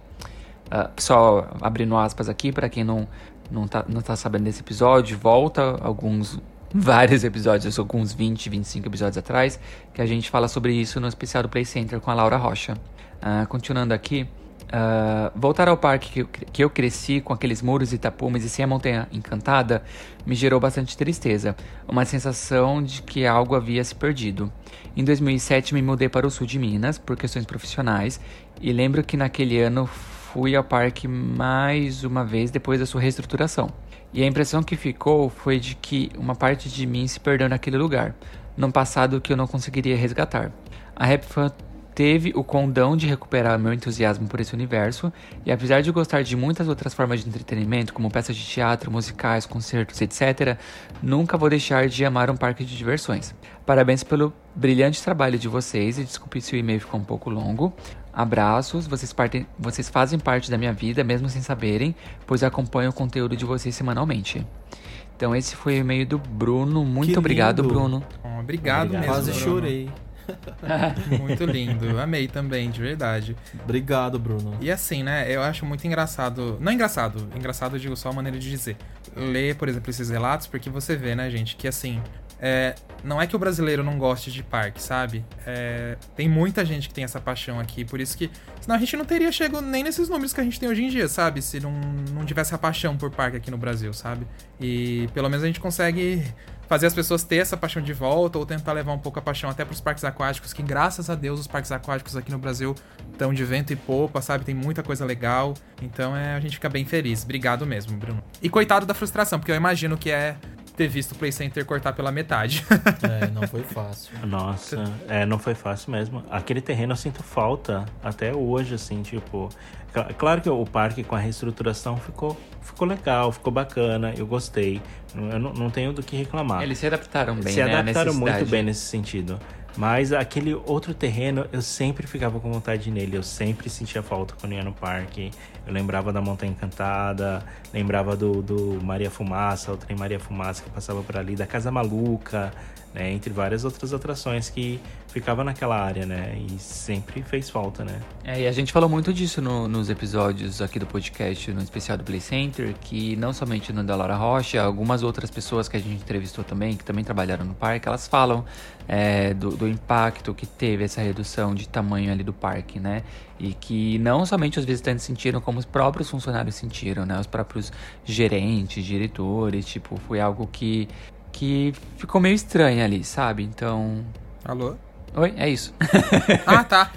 Ah, só abrindo aspas aqui, para quem não, não, tá, não tá sabendo desse episódio, volta alguns, <laughs> vários episódios, alguns 20, 25 episódios atrás, que a gente fala sobre isso no especial do Play Center com a Laura Rocha. Ah, continuando aqui, ah, voltar ao parque que eu, que eu cresci com aqueles muros e tapumes e sem a montanha encantada me gerou bastante tristeza, uma sensação de que algo havia se perdido. Em 2007 me mudei para o sul de Minas por questões profissionais e lembro que naquele ano fui ao parque mais uma vez depois da sua reestruturação. E a impressão que ficou foi de que uma parte de mim se perdeu naquele lugar, num passado que eu não conseguiria resgatar. a RapFan teve o condão de recuperar meu entusiasmo por esse universo, e apesar de gostar de muitas outras formas de entretenimento, como peças de teatro, musicais, concertos, etc., nunca vou deixar de amar um parque de diversões. Parabéns pelo brilhante trabalho de vocês, e desculpe se o e-mail ficou um pouco longo. Abraços, vocês, partem, vocês fazem parte da minha vida, mesmo sem saberem, pois acompanho o conteúdo de vocês semanalmente. Então esse foi o e-mail do Bruno. Muito obrigado, Bruno. Obrigado, obrigado, mesmo. Quase Bruno. chorei. <laughs> muito lindo. Amei também, de verdade. Obrigado, Bruno. E assim, né? Eu acho muito engraçado. Não engraçado, engraçado eu digo só a maneira de dizer. Ler, por exemplo, esses relatos, porque você vê, né, gente, que assim. É, não é que o brasileiro não goste de parque, sabe? É, tem muita gente que tem essa paixão aqui, por isso que. Senão a gente não teria chegado nem nesses números que a gente tem hoje em dia, sabe? Se não, não tivesse a paixão por parque aqui no Brasil, sabe? E pelo menos a gente consegue fazer as pessoas ter essa paixão de volta ou tentar levar um pouco a paixão até para os parques aquáticos, que graças a Deus os parques aquáticos aqui no Brasil estão de vento e popa, sabe? Tem muita coisa legal. Então é, a gente fica bem feliz. Obrigado mesmo, Bruno. E coitado da frustração, porque eu imagino que é ter visto o Play Center cortar pela metade. <laughs> é, não foi fácil. Nossa, é, não foi fácil mesmo. Aquele terreno eu sinto falta até hoje, assim, tipo. Claro que o parque com a reestruturação ficou, ficou legal, ficou bacana, eu gostei. Eu não, não tenho do que reclamar. Eles se adaptaram bem, Se né? adaptaram muito bem nesse sentido. Mas aquele outro terreno, eu sempre ficava com vontade nele. Eu sempre sentia falta quando ia no parque. Eu lembrava da Montanha Encantada, lembrava do, do Maria Fumaça, o trem Maria Fumaça que passava por ali, da Casa Maluca, né? Entre várias outras atrações que ficava naquela área, né? E sempre fez falta, né? É, e a gente falou muito disso no, nos episódios aqui do podcast, no especial do Play Center, que não somente no da Rocha, algumas outras pessoas que a gente entrevistou também, que também trabalharam no parque, elas falam é, do, do impacto que teve essa redução de tamanho ali do parque, né? E que não somente os visitantes sentiram, como os próprios funcionários sentiram, né? Os próprios gerentes, diretores, tipo, foi algo que, que ficou meio estranho ali, sabe? Então... Alô? Oi, é isso. <laughs> ah, tá.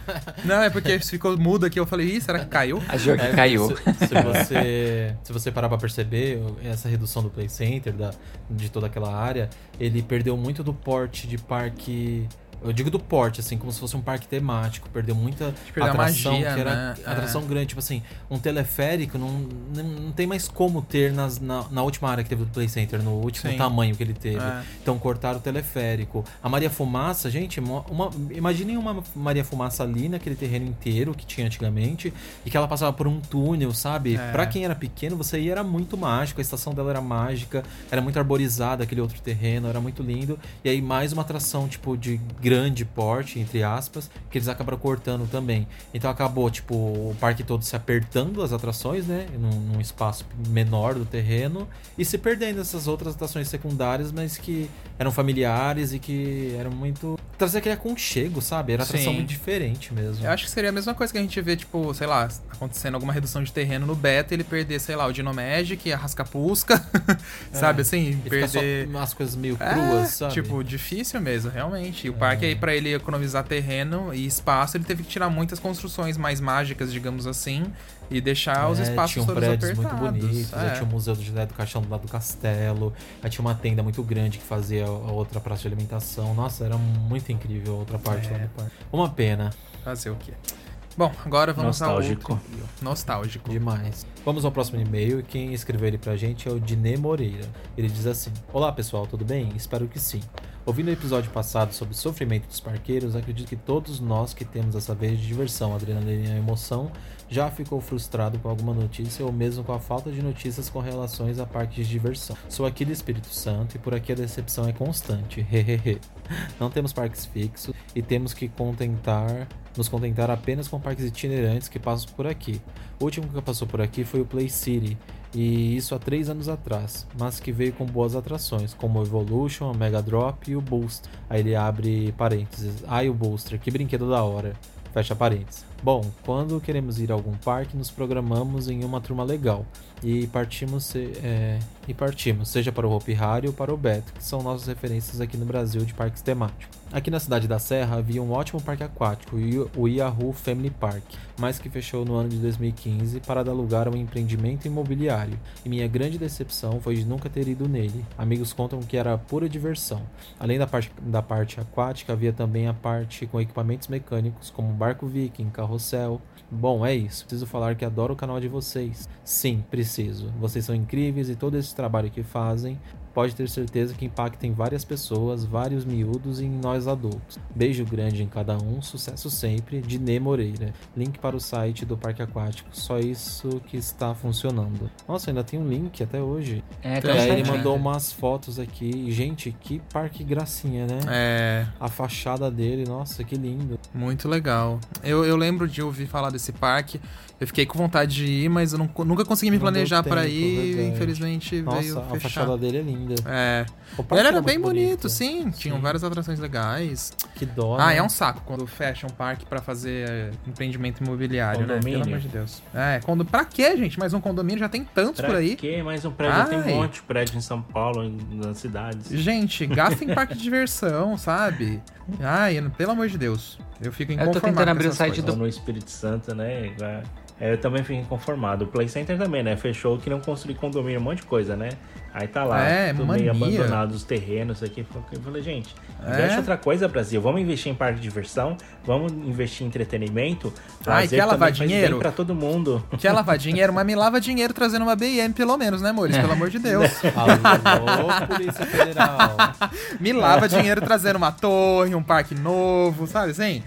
Não, é porque ficou mudo aqui. Eu falei, ih, será que caiu? Achou que É, caiu. Se, se você, se você parar pra perceber, essa redução do Play Center, da, de toda aquela área, ele perdeu muito do porte de parque. Eu digo do porte, assim, como se fosse um parque temático. Perdeu muita perdeu atração, magia, que era né? atração grande. Tipo assim, um teleférico não, não, não tem mais como ter nas, na, na última área que teve do Play Center, no último Sim. tamanho que ele teve. É. Então cortaram o teleférico. A Maria Fumaça, gente, uma, uma- imaginem uma Maria Fumaça ali naquele terreno inteiro que tinha antigamente e que ela passava por um túnel, sabe? É. Pra quem era pequeno, você ia era muito mágico, a estação dela era mágica, era muito arborizada aquele outro terreno, era muito lindo. E aí mais uma atração tipo de grande porte, entre aspas, que eles acabaram cortando também. Então acabou tipo o parque todo se apertando as atrações, né, num, num espaço menor do terreno e se perdendo essas outras atrações secundárias, mas que eram familiares e que eram muito trazer aquele aconchego, sabe? Era atração Sim. muito diferente mesmo. Eu acho que seria a mesma coisa que a gente vê, tipo, sei lá, acontecendo alguma redução de terreno no beta, ele perder, sei lá, o Dino Magic, a Rascapusca, <laughs> sabe assim? E Perder. umas coisas meio É, cruas, sabe? Tipo, difícil mesmo, realmente. E o parque aí, pra ele economizar terreno e espaço, ele teve que tirar muitas construções mais mágicas, digamos assim, e deixar os É, espaços tinham todos prédios apertados. muito bonitos, é. tinha o Museu do José do Caixão do lado do castelo, aí tinha uma tenda muito grande que fazia a outra praça de alimentação. Nossa, era muito incrível a outra parte É. lá do parque. Uma pena. Fazer o quê? Bom, agora vamos Nostálgico. ao outro. Nostálgico. Demais. Vamos ao próximo e-mail e quem escreveu ele pra gente é o Dinê Moreira. Ele diz assim: Olá pessoal, tudo bem? Espero que sim. Ouvindo o episódio passado sobre o sofrimento dos parqueiros, acredito que todos nós que temos essa veia de diversão, adrenalina e emoção já ficou frustrado com alguma notícia ou mesmo com a falta de notícias com relações a parques de diversão. Sou aqui do Espírito Santo e por aqui a decepção é constante. Hehehe. <laughs> Não temos parques fixos e temos que contentar nos contentar apenas com parques itinerantes que passam por aqui. O último que passou por aqui foi o Play City, e isso há três anos atrás, mas que veio com boas atrações, como o Evolution, o Mega Drop e o Boost. Aí ele abre parênteses. Ai, o Booster, que brinquedo da hora. Fecha parênteses. Bom, quando queremos ir a algum parque, nos programamos em uma turma legal e partimos, é, e partimos seja para o Hopi Hari ou para o Beto, que são nossas referências aqui no Brasil de parques temáticos. Aqui na cidade da Serra havia um ótimo parque aquático, o Yahoo Family Park, mas que fechou no ano de 2015 para dar lugar a um empreendimento imobiliário. E minha grande decepção foi de nunca ter ido nele. Amigos contam que era pura diversão. Além da parte, da parte aquática, havia também a parte com equipamentos mecânicos como barco viking, carrossel. Bom, é isso. Preciso falar que adoro o canal de vocês. Sim, preciso. Vocês são incríveis e todo esse trabalho que fazem pode ter certeza que impacta em várias pessoas, vários miúdos e em nós adultos. Beijo grande em cada um, sucesso sempre, de Nê Moreira. Link para o site do Parque Aquático, só isso que está funcionando. Nossa, ainda tem um link até hoje. É, então, aí ele mandou umas fotos aqui. Gente, que parque gracinha, né? É. A fachada dele, nossa, que lindo. Muito legal. Eu, eu lembro de ouvir falar desse parque. Eu fiquei com vontade de ir, mas eu não, nunca consegui me planejar para ir. Verdade. Infelizmente Nossa, veio a fachada dele é linda. É. Ele era bem bonito, bonito, sim. Tinham várias atrações legais. Que dó. Ah, né? é um saco quando fecha um parque para fazer é, empreendimento imobiliário, condomínio. né? Pelo amor de Deus. É, quando... pra quê, gente? Mais um condomínio já tem tantos pra por aí. Pra quê? Mais um prédio. Ai. Tem um monte de prédio em São Paulo, nas cidades. Gente, gasta em parque de diversão, sabe? Ai, pelo amor de Deus. Eu fico inconformado. Eu tô tentando abrir o site coisas. do. No Espírito Santo, né? É, eu também fico inconformado. O Play Center também, né? Fechou que não construir condomínio, um monte de coisa, né? Aí tá lá, é, tudo mania. meio abandonado, os terrenos aqui. Eu falei, gente, investe é. outra coisa, Brasil. Vamos investir em parque de diversão, vamos investir em entretenimento. Ai, quer lavar dinheiro? para todo mundo. Quer lavar dinheiro? Mas me lava dinheiro trazendo uma BM, pelo menos, né, amores? Pelo amor de Deus. <laughs> Alô, Polícia Federal. <laughs> me lava dinheiro trazendo uma torre, um parque novo, sabe assim?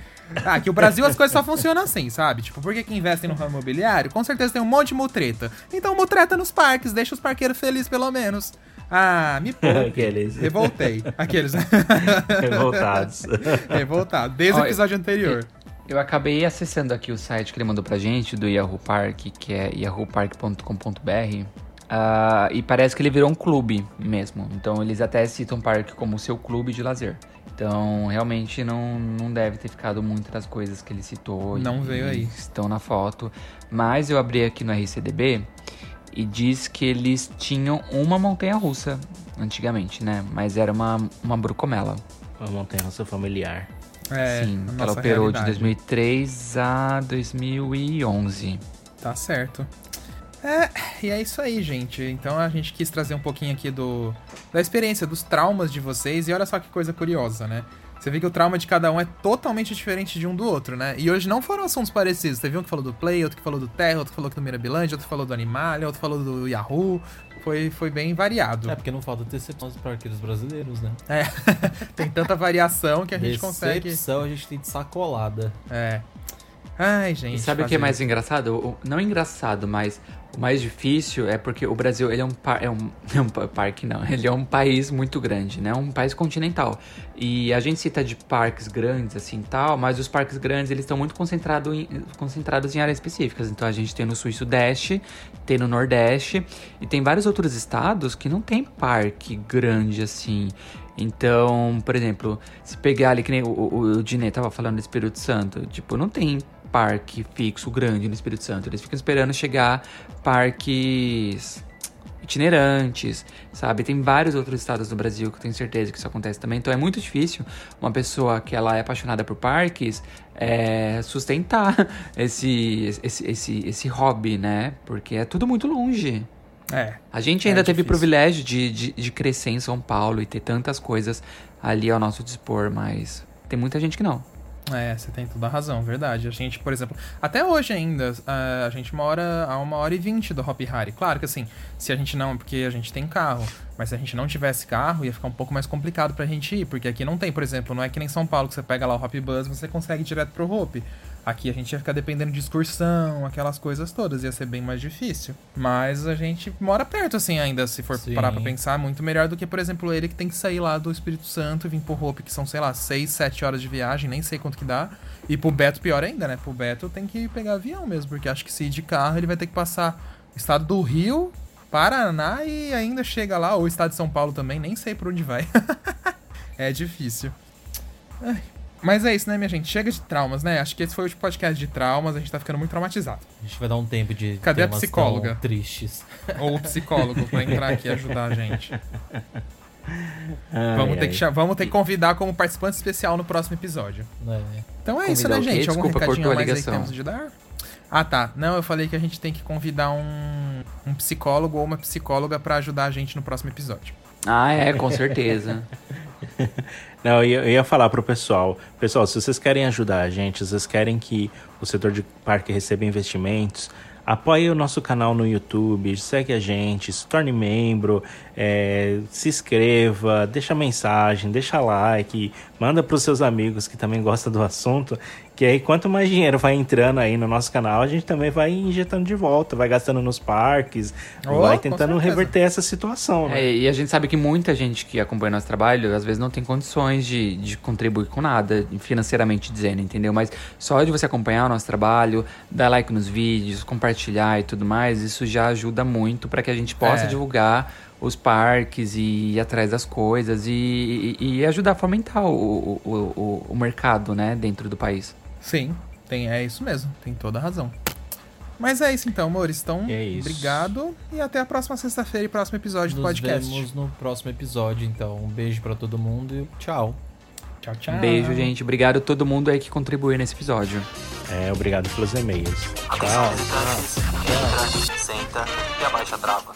Ah, que o Brasil as coisas só funcionam assim, sabe? Tipo, porque que investem no ramo imobiliário, com certeza tem um monte de mutreta. Então mutreta nos parques, deixa os parqueiros felizes pelo menos. Ah, me poupe. Aqueles. Revoltei. Aqueles. Revoltados. Revoltado. Desde Olha, o episódio anterior. Eu acabei acessando aqui o site que ele mandou pra gente, do Yahoo Park, que é yahoopark.com.br. Uh, ah, e parece que ele virou um clube mesmo. Então eles até citam o parque como seu clube de lazer. Então, realmente não, não deve ter ficado muitas das coisas que ele citou. Não veio aí. Estão na foto. Mas eu abri aqui no RCDB e diz que eles tinham uma montanha russa antigamente, né? Mas era uma, uma brucomela. Uma montanha russa familiar. É, Sim, ela operou realidade. de 2003 a 2011. Tá certo. É, e é isso aí, gente. Então a gente quis trazer um pouquinho aqui do da experiência, dos traumas de vocês. E olha só que coisa curiosa, né? Você vê que o trauma de cada um é totalmente diferente de um do outro, né? E hoje não foram assuntos parecidos. Teve um que falou do Play, outro que falou do Terra, outro que falou do Mirabilândia, outro que falou do Animalia, outro falou do Yahoo. Foi, foi bem variado. É, porque não falta decepção dos parqueiros brasileiros, né? É. <laughs> tem tanta variação que a gente decepção consegue. Decepção a gente tem de sacolada. É. Ai, gente. E sabe o que é mais engraçado? Não engraçado, mas o mais difícil é porque o Brasil ele é um, par, é um, <laughs> é um parque não, <laughs> ele é um país muito grande, né? Um país continental. E a gente cita de parques grandes assim tal, mas os parques grandes eles estão muito concentrado em, concentrados em áreas específicas. Então a gente tem no sul e sudeste, tem no nordeste e tem vários outros estados que não tem parque grande assim. Então, por exemplo, se pegar ali que nem o, o, o Dinê tava falando do Espírito Santo, tipo, não tem parque fixo grande no Espírito Santo. Eles ficam esperando chegar parques itinerantes, sabe? Tem vários outros estados do Brasil que eu tenho certeza que isso acontece também. Então é muito difícil uma pessoa que ela é apaixonada por parques é, sustentar <laughs> esse, esse, esse, esse hobby, né? Porque é tudo muito longe. É. A gente ainda é teve o privilégio de, de, de crescer em São Paulo e ter tantas coisas ali ao nosso dispor, mas tem muita gente que não. É, você tem toda a razão, verdade. A gente, por exemplo, até hoje ainda, a gente mora a uma hora e vinte do Hop Hari. Claro que assim, se a gente não, porque a gente tem carro, mas se a gente não tivesse carro, ia ficar um pouco mais complicado pra gente ir, porque aqui não tem, por exemplo, não é que nem São Paulo que você pega lá o Hop Bus, você consegue ir direto pro Hop. Aqui a gente ia ficar dependendo de excursão, aquelas coisas todas, ia ser bem mais difícil. Mas a gente mora perto, assim, ainda, se for Sim. parar pra pensar, muito melhor do que, por exemplo, ele que tem que sair lá do Espírito Santo e vir pro Hope, que são, sei lá, 6, 7 horas de viagem, nem sei quanto que dá. E pro Beto, pior ainda, né? Pro Beto tem que pegar avião mesmo, porque acho que se ir de carro, ele vai ter que passar o estado do Rio, Paraná e ainda chega lá, ou o estado de São Paulo também, nem sei por onde vai. <laughs> é difícil. Ai. Mas é isso, né, minha gente? Chega de traumas, né? Acho que esse foi o podcast de traumas, a gente tá ficando muito traumatizado. A gente vai dar um tempo de. Cadê a psicóloga? Tristes. Ou o psicólogo pra entrar aqui e ajudar a gente. Ai, vamos, ter que, vamos ter que convidar como participante especial no próximo episódio. É. Então é Convidar isso, né, gente? Algum Desculpa, recadinho a mais aí que temos de dar? Ah, tá. Não, eu falei que a gente tem que convidar um, um psicólogo ou uma psicóloga para ajudar a gente no próximo episódio. Ah, é, com certeza. <laughs> Não, eu ia, falar pro pessoal. Pessoal, se vocês querem ajudar a gente, se vocês querem que o setor de parque receba investimentos, apoie o nosso canal no YouTube, segue a gente, se torne membro, é, se inscreva, deixa mensagem, deixa like, manda para os seus amigos que também gostam do assunto que aí, quanto mais dinheiro vai entrando aí no nosso canal, a gente também vai injetando de volta, vai gastando nos parques, oh, vai tentando reverter essa situação. Né? É, e a gente sabe que muita gente que acompanha nosso trabalho, às vezes não tem condições de, de contribuir com nada, financeiramente dizendo, entendeu? Mas só de você acompanhar o nosso trabalho, dar like nos vídeos, compartilhar e tudo mais, isso já ajuda muito para que a gente possa é. divulgar os parques e ir atrás das coisas e, e, e ajudar a fomentar o, o, o, o mercado né, dentro do país. Sim, tem, é isso mesmo, tem toda a razão. Mas é isso então, amores. Então, é obrigado e até a próxima sexta-feira e próximo episódio Nos do podcast. Nos vemos no próximo episódio, então. Um beijo para todo mundo e tchau. Tchau, tchau. Beijo, gente. Obrigado a todo mundo aí que contribuiu nesse episódio. É, obrigado pelos e-mails. Tchau. tchau. Senta e abaixa a trava.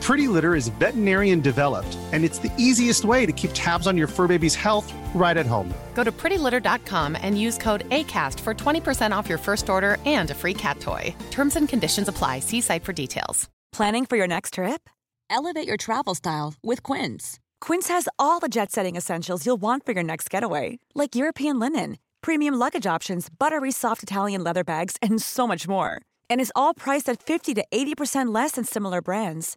Pretty Litter is veterinarian developed, and it's the easiest way to keep tabs on your fur baby's health right at home. Go to prettylitter.com and use code ACAST for 20% off your first order and a free cat toy. Terms and conditions apply. See site for details. Planning for your next trip? Elevate your travel style with Quince. Quince has all the jet setting essentials you'll want for your next getaway, like European linen, premium luggage options, buttery soft Italian leather bags, and so much more. And is all priced at 50 to 80% less than similar brands.